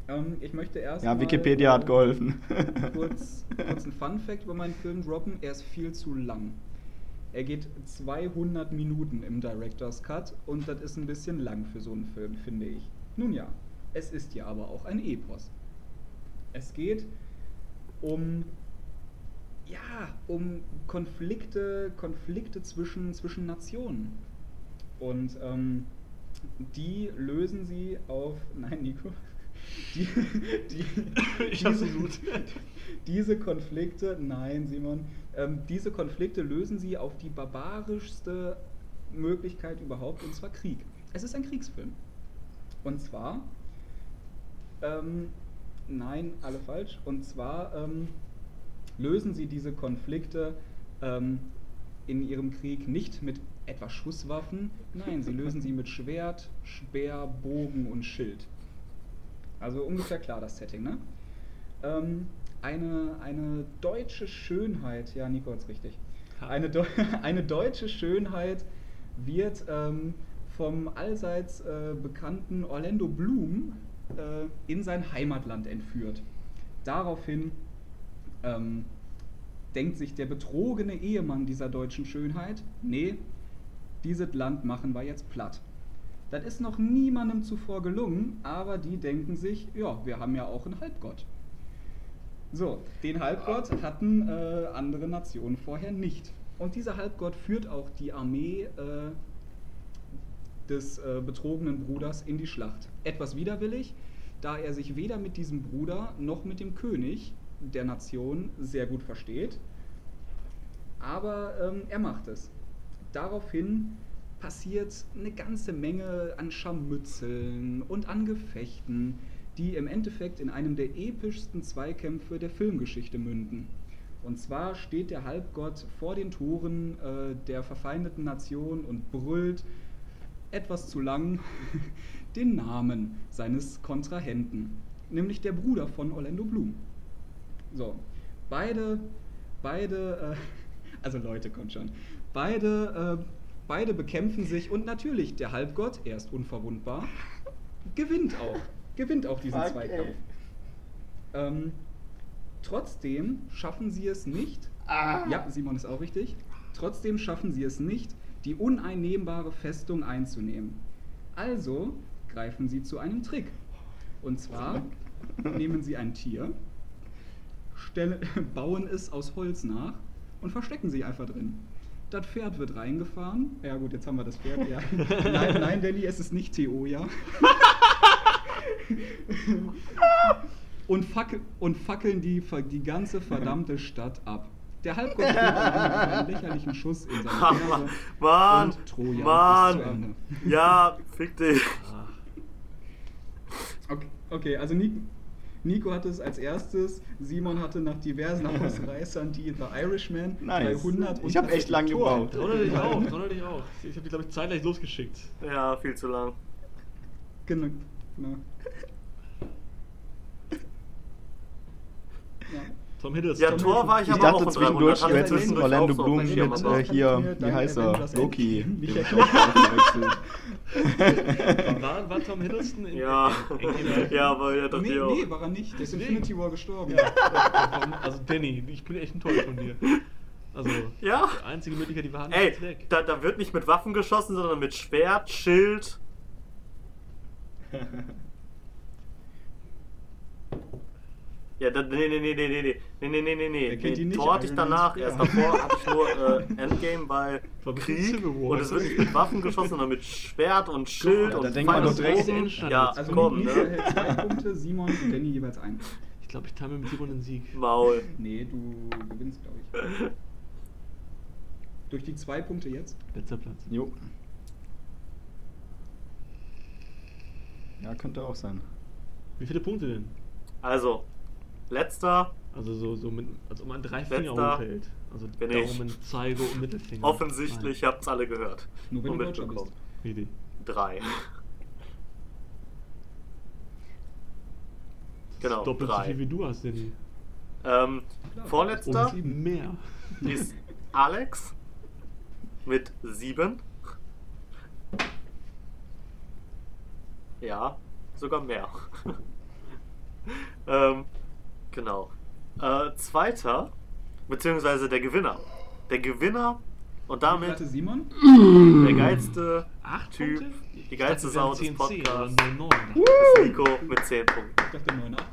ähm, ich möchte erst. Ja, mal, Wikipedia hat geholfen. Kurz, kurz ein Fun-Fact über meinen Film droppen: Er ist viel zu lang. Er geht 200 Minuten im Director's Cut und das ist ein bisschen lang für so einen Film, finde ich. Nun ja, es ist ja aber auch ein Epos. Es geht um ja, um Konflikte, Konflikte zwischen, zwischen Nationen. Und ähm, die lösen sie auf. Nein, Nico. Die, die, diese, diese Konflikte, nein, Simon, ähm, diese Konflikte lösen sie auf die barbarischste Möglichkeit überhaupt, und zwar Krieg. Es ist ein Kriegsfilm. Und zwar, ähm, nein, alle falsch. Und zwar ähm, lösen sie diese Konflikte ähm, in ihrem Krieg nicht mit etwa Schusswaffen, nein, sie lösen sie mit Schwert, Speer, Bogen und Schild. Also ungefähr klar das Setting, ne? Ähm, eine, eine deutsche Schönheit, ja, Nico hat's richtig. Ha. Eine, Deu eine deutsche Schönheit wird ähm, vom allseits äh, bekannten Orlando Bloom äh, in sein Heimatland entführt. Daraufhin ähm, denkt sich der betrogene Ehemann dieser deutschen Schönheit, nee, dieses Land machen wir jetzt platt. Das ist noch niemandem zuvor gelungen, aber die denken sich, ja, wir haben ja auch einen Halbgott. So, den Halbgott hatten äh, andere Nationen vorher nicht. Und dieser Halbgott führt auch die Armee äh, des äh, betrogenen Bruders in die Schlacht. Etwas widerwillig, da er sich weder mit diesem Bruder noch mit dem König der Nation sehr gut versteht. Aber ähm, er macht es. Daraufhin passiert eine ganze Menge an Scharmützeln und an Gefechten, die im Endeffekt in einem der epischsten Zweikämpfe der Filmgeschichte münden. Und zwar steht der Halbgott vor den Toren äh, der verfeindeten Nation und brüllt etwas zu lang den Namen seines Kontrahenten, nämlich der Bruder von Orlando Bloom. So, beide, beide, äh, also Leute, kommt schon, beide, äh, beide bekämpfen sich und natürlich der Halbgott, er ist unverwundbar, gewinnt auch, gewinnt auch diesen Fuck, Zweikampf. Ähm, trotzdem schaffen sie es nicht, Ah. ja, Simon ist auch richtig, trotzdem schaffen sie es nicht, die uneinnehmbare Festung einzunehmen. Also greifen sie zu einem Trick. Und zwar nehmen sie ein Tier, stellen, bauen es aus Holz nach und verstecken sich einfach drin. Das Pferd wird reingefahren. Ja gut, jetzt haben wir das Pferd. Ja. Nein, nein, Danny, es ist nicht Theo, ja. und, fackel, und fackeln die, die ganze verdammte Stadt ab. Der Halbgott steht einem lächerlichen Schuss in seine Ferse. Mann, und Troja Mann, ja, fick dich. Okay, okay also Nico, Nico hatte es als erstes, Simon hatte nach diversen Ausreißern die The Irishman Nice. 300 Ich hab echt lang Tor. gebraucht. Trauner dich auch, trauner dich auch. Ich habe die, glaube ich, zeitgleich losgeschickt. Ja, viel zu lang. Genau. genau. Ja. Tom Hiddleston. Ja, Tor war ich, Ich aber dachte auch zwischendurch, 300. Hatte du hättest zwischendurch Orlando Bloom mit, äh, hier, wie heißt er? Loki. Endgame War, war Tom Hiddleston in Ja, in- ja, aber ja, dachte Nee, auch. nee, war er nicht. Der ist Deswegen. Infinity War gestorben. Ja, also Danny, ich bin echt enttäuscht von dir. Also, Ja. die einzige Möglichkeit, die wir hatten, Ey, ist weg. da, da wird nicht mit Waffen geschossen, sondern mit Schwert, Schild. Ja, da, nee, nee, nee, nee, nee, nee, nee, nee, nee, nee, nee. Tor hatte ich danach, Spear. erst davor hatte ich nur äh, Endgame bei Krieg und es wird nicht mit Waffen geschossen, sondern mit Schwert und Schild Ja, und Pfeil und Bogen. Ja. Also komm, ne? hält zwei Punkte, Simon und Danny jeweils ein. Ich glaube, ich teile mir mit Simon den Sieg. Maul. Nee, du gewinnst, glaube ich. Durch die zwei Punkte jetzt. Letzter Platz. Jo. Ja, könnte auch sein. Wie viele Punkte denn? Also, letzter, Also so, so mit, als ob man drei Finger Letzter hochhält. Also bin ich. Daumen, Zeige und Mittelfinger. offensichtlich, ihr habt es alle gehört. Nur wenn und du mitbekommen. richtig. Drei. Genau, Doppelt so drei. viel wie du hast, Danny. Ähm, Klar. vorletzter Und mehr. ist Alex mit sieben. Ja, sogar mehr. ähm, genau. Äh, zweiter, beziehungsweise der Gewinner. Der Gewinner und damit hatte Simon? der geilste Acht Typ, Punkte? die geilste Ich dachte, Sau des wären 10, 10 oder Podcasts 9, 9. ist Nico mit 10 Punkten. Ich dachte 9, 8.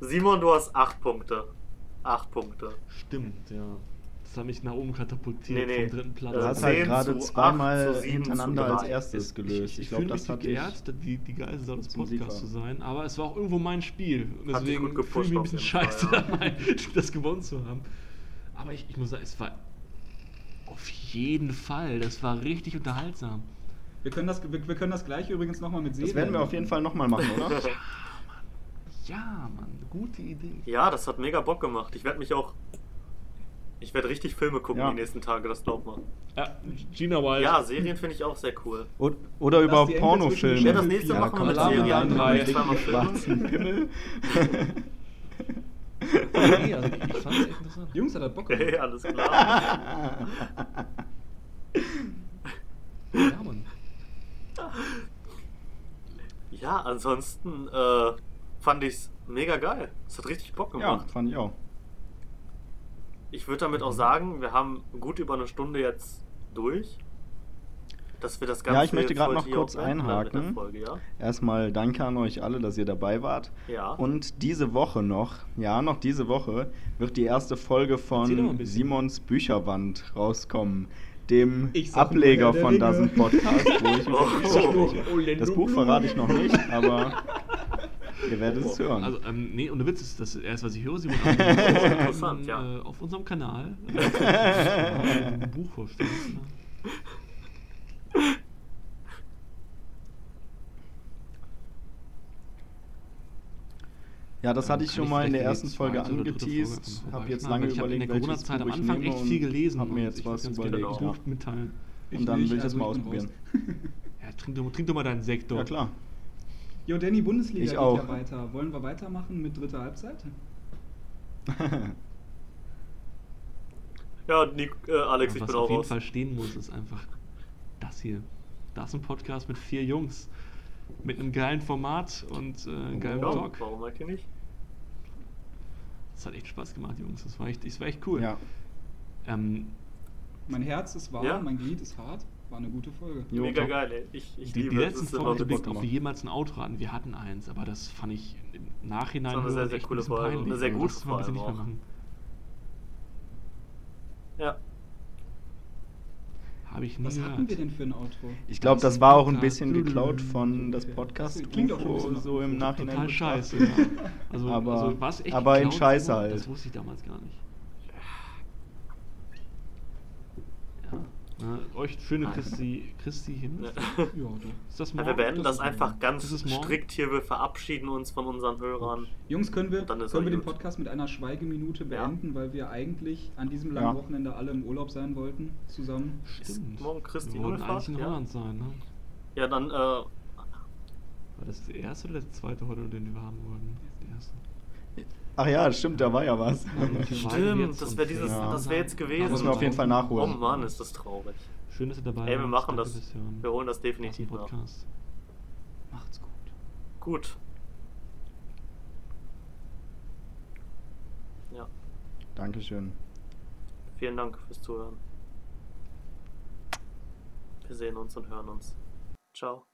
Simon, du hast 8 Punkte. 8 Punkte. Stimmt, ja. Das hat mich nach oben katapultiert Nee, nee. vom dritten Platz. Du Äh, hast halt 10 gerade zweimal 8 zu 7 hintereinander als 3. erstes gelöst. Ich, Ich, ich glaube, fühle mich hat geehrt, die, die geilste Sau des Podcasts zu sein, aber es war auch irgendwo mein Spiel. Und Hat deswegen fühle ich mich ein bisschen scheiße Fall, dabei, das gewonnen zu haben. Aber ich, ich muss sagen, es war auf jeden Fall, das war richtig unterhaltsam. Wir können das, wir, wir können das gleiche übrigens nochmal mit Serien. Das werden wir auf jeden Fall nochmal machen, oder? Ja, Mann, gute Idee. Ja, das hat mega Bock gemacht. Ich werde mich auch. Ich werde richtig Filme gucken Ja. die nächsten Tage, das glaubt man. Ja, Gina Wild. Ja, Serien finde ich auch sehr cool. O- Oder über Pornofilme. zwischen Ja, das nächste Ja, machen wir mit Serien. drei. Zweimal Filme. schwarzen Pimmel. nee, also ich, ich fand es echt interessant. Jungs, hat das Bock gemacht. Hey, alles klar. Ja, Mann. Ja, ansonsten äh, fand ich's mega geil. Es hat richtig Bock ja, gemacht. fand ich auch. Ich würde damit auch sagen, wir haben gut über eine Stunde jetzt durch. dass wir das Ja, Ganze ich möchte jetzt gerade noch kurz der einhaken. Folge, ja? Erstmal danke an euch alle, dass ihr dabei wart. Ja. Und diese Woche noch, ja, noch diese Woche, wird die erste Folge von. Simons Bücherwand rauskommen. Dem Ableger von. Dozen Podcast, wo ich Oh. Oh. Orlando Das Buch verrate ich noch nicht, aber ihr werdet es hören. Also, ähm, nee, ohne Witz ist das erst, was ich höre, Simon. Interessant, ja. Äh, auf unserem Kanal. Äh, ein Buch vorstellen. Ne? ja, das hatte ich schon ich mal in der ersten Folge angeteased. Habe jetzt lange ich überlegt, in der Corona-Zeit am Anfang echt viel gelesen. Hab mir und jetzt ich was überlegt. ein Ja. Buch mitteilen. Und dann will ich das also mal bin ausprobieren. Ja, trink, doch, trink doch mal deinen Sekt, doch. Ja, klar. Jo, Danny, Bundesliga Ich geht auch. ja weiter. Wollen wir weitermachen mit dritter Halbzeit? Ja, Nick, äh, Alex, Und ich was bin auf auch jeden raus. Fall stehen muss, ist einfach das hier. Das ist ein Podcast mit vier Jungs. Mit einem geilen Format und äh, einem geilen Ja, Talk. warum eigentlich nicht? Das hat echt Spaß gemacht, Jungs. Das war echt, das war echt cool. Ja. Ähm, Mein Herz ist warm, Ja. mein Glied ist hart. War eine gute Folge. Jo, Mega top. geil, ey. Ich, ich die, liebe die letzten Folgen, ich weiß Bock nicht, ob wir jemals ein Outro hatten. Wir hatten eins, aber das fand ich im Nachhinein Das war eine sehr, sehr coole Folge. Eine sehr gute das bitte vor nicht mehr machen. Ja. Habe ich nie Was hatten wir denn für ein Outro? Ich glaube, das war auch ein bisschen geklaut von das. Podcast Klingt auch ein bisschen so im Nachhinein. Total scheiße. Ja. Also, Aber- also war's echt aber in Scheiße halt. Das wusste ich damals gar nicht. Ja. Euch schöne Christi, Christi Himmel. Ja. Ja. Ist Ja, morgen? wir beenden das das ist einfach ganz ist strikt hier. Wir verabschieden uns von unseren Hörern. Jungs, können wir, Dann ist können wir den. Podcast mit einer Schweigeminute Ja. beenden, weil wir eigentlich an diesem langen Ja. Wochenende alle im Urlaub sein wollten, zusammen. Stimmt. morgen Christi wir wollten eigentlich in ja. Holland sein, ne? Ja, dann, äh, War das der erste oder der zweite Holiday, den wir haben wollten? Der erste. Ach ja, stimmt, da war ja was. Stimmt, das wäre dieses, Ja. das wäre jetzt gewesen. Das müssen wir auf jeden Fall Oh nachholen. Mann, ist das traurig. Schön, dass ihr dabei Ey, wir machen das. Wir holen das definitiv nach. Podcast. Macht's gut. Gut. Ja, Dankeschön. vielen Dank fürs Zuhören. Wir sehen uns und hören uns. Ciao.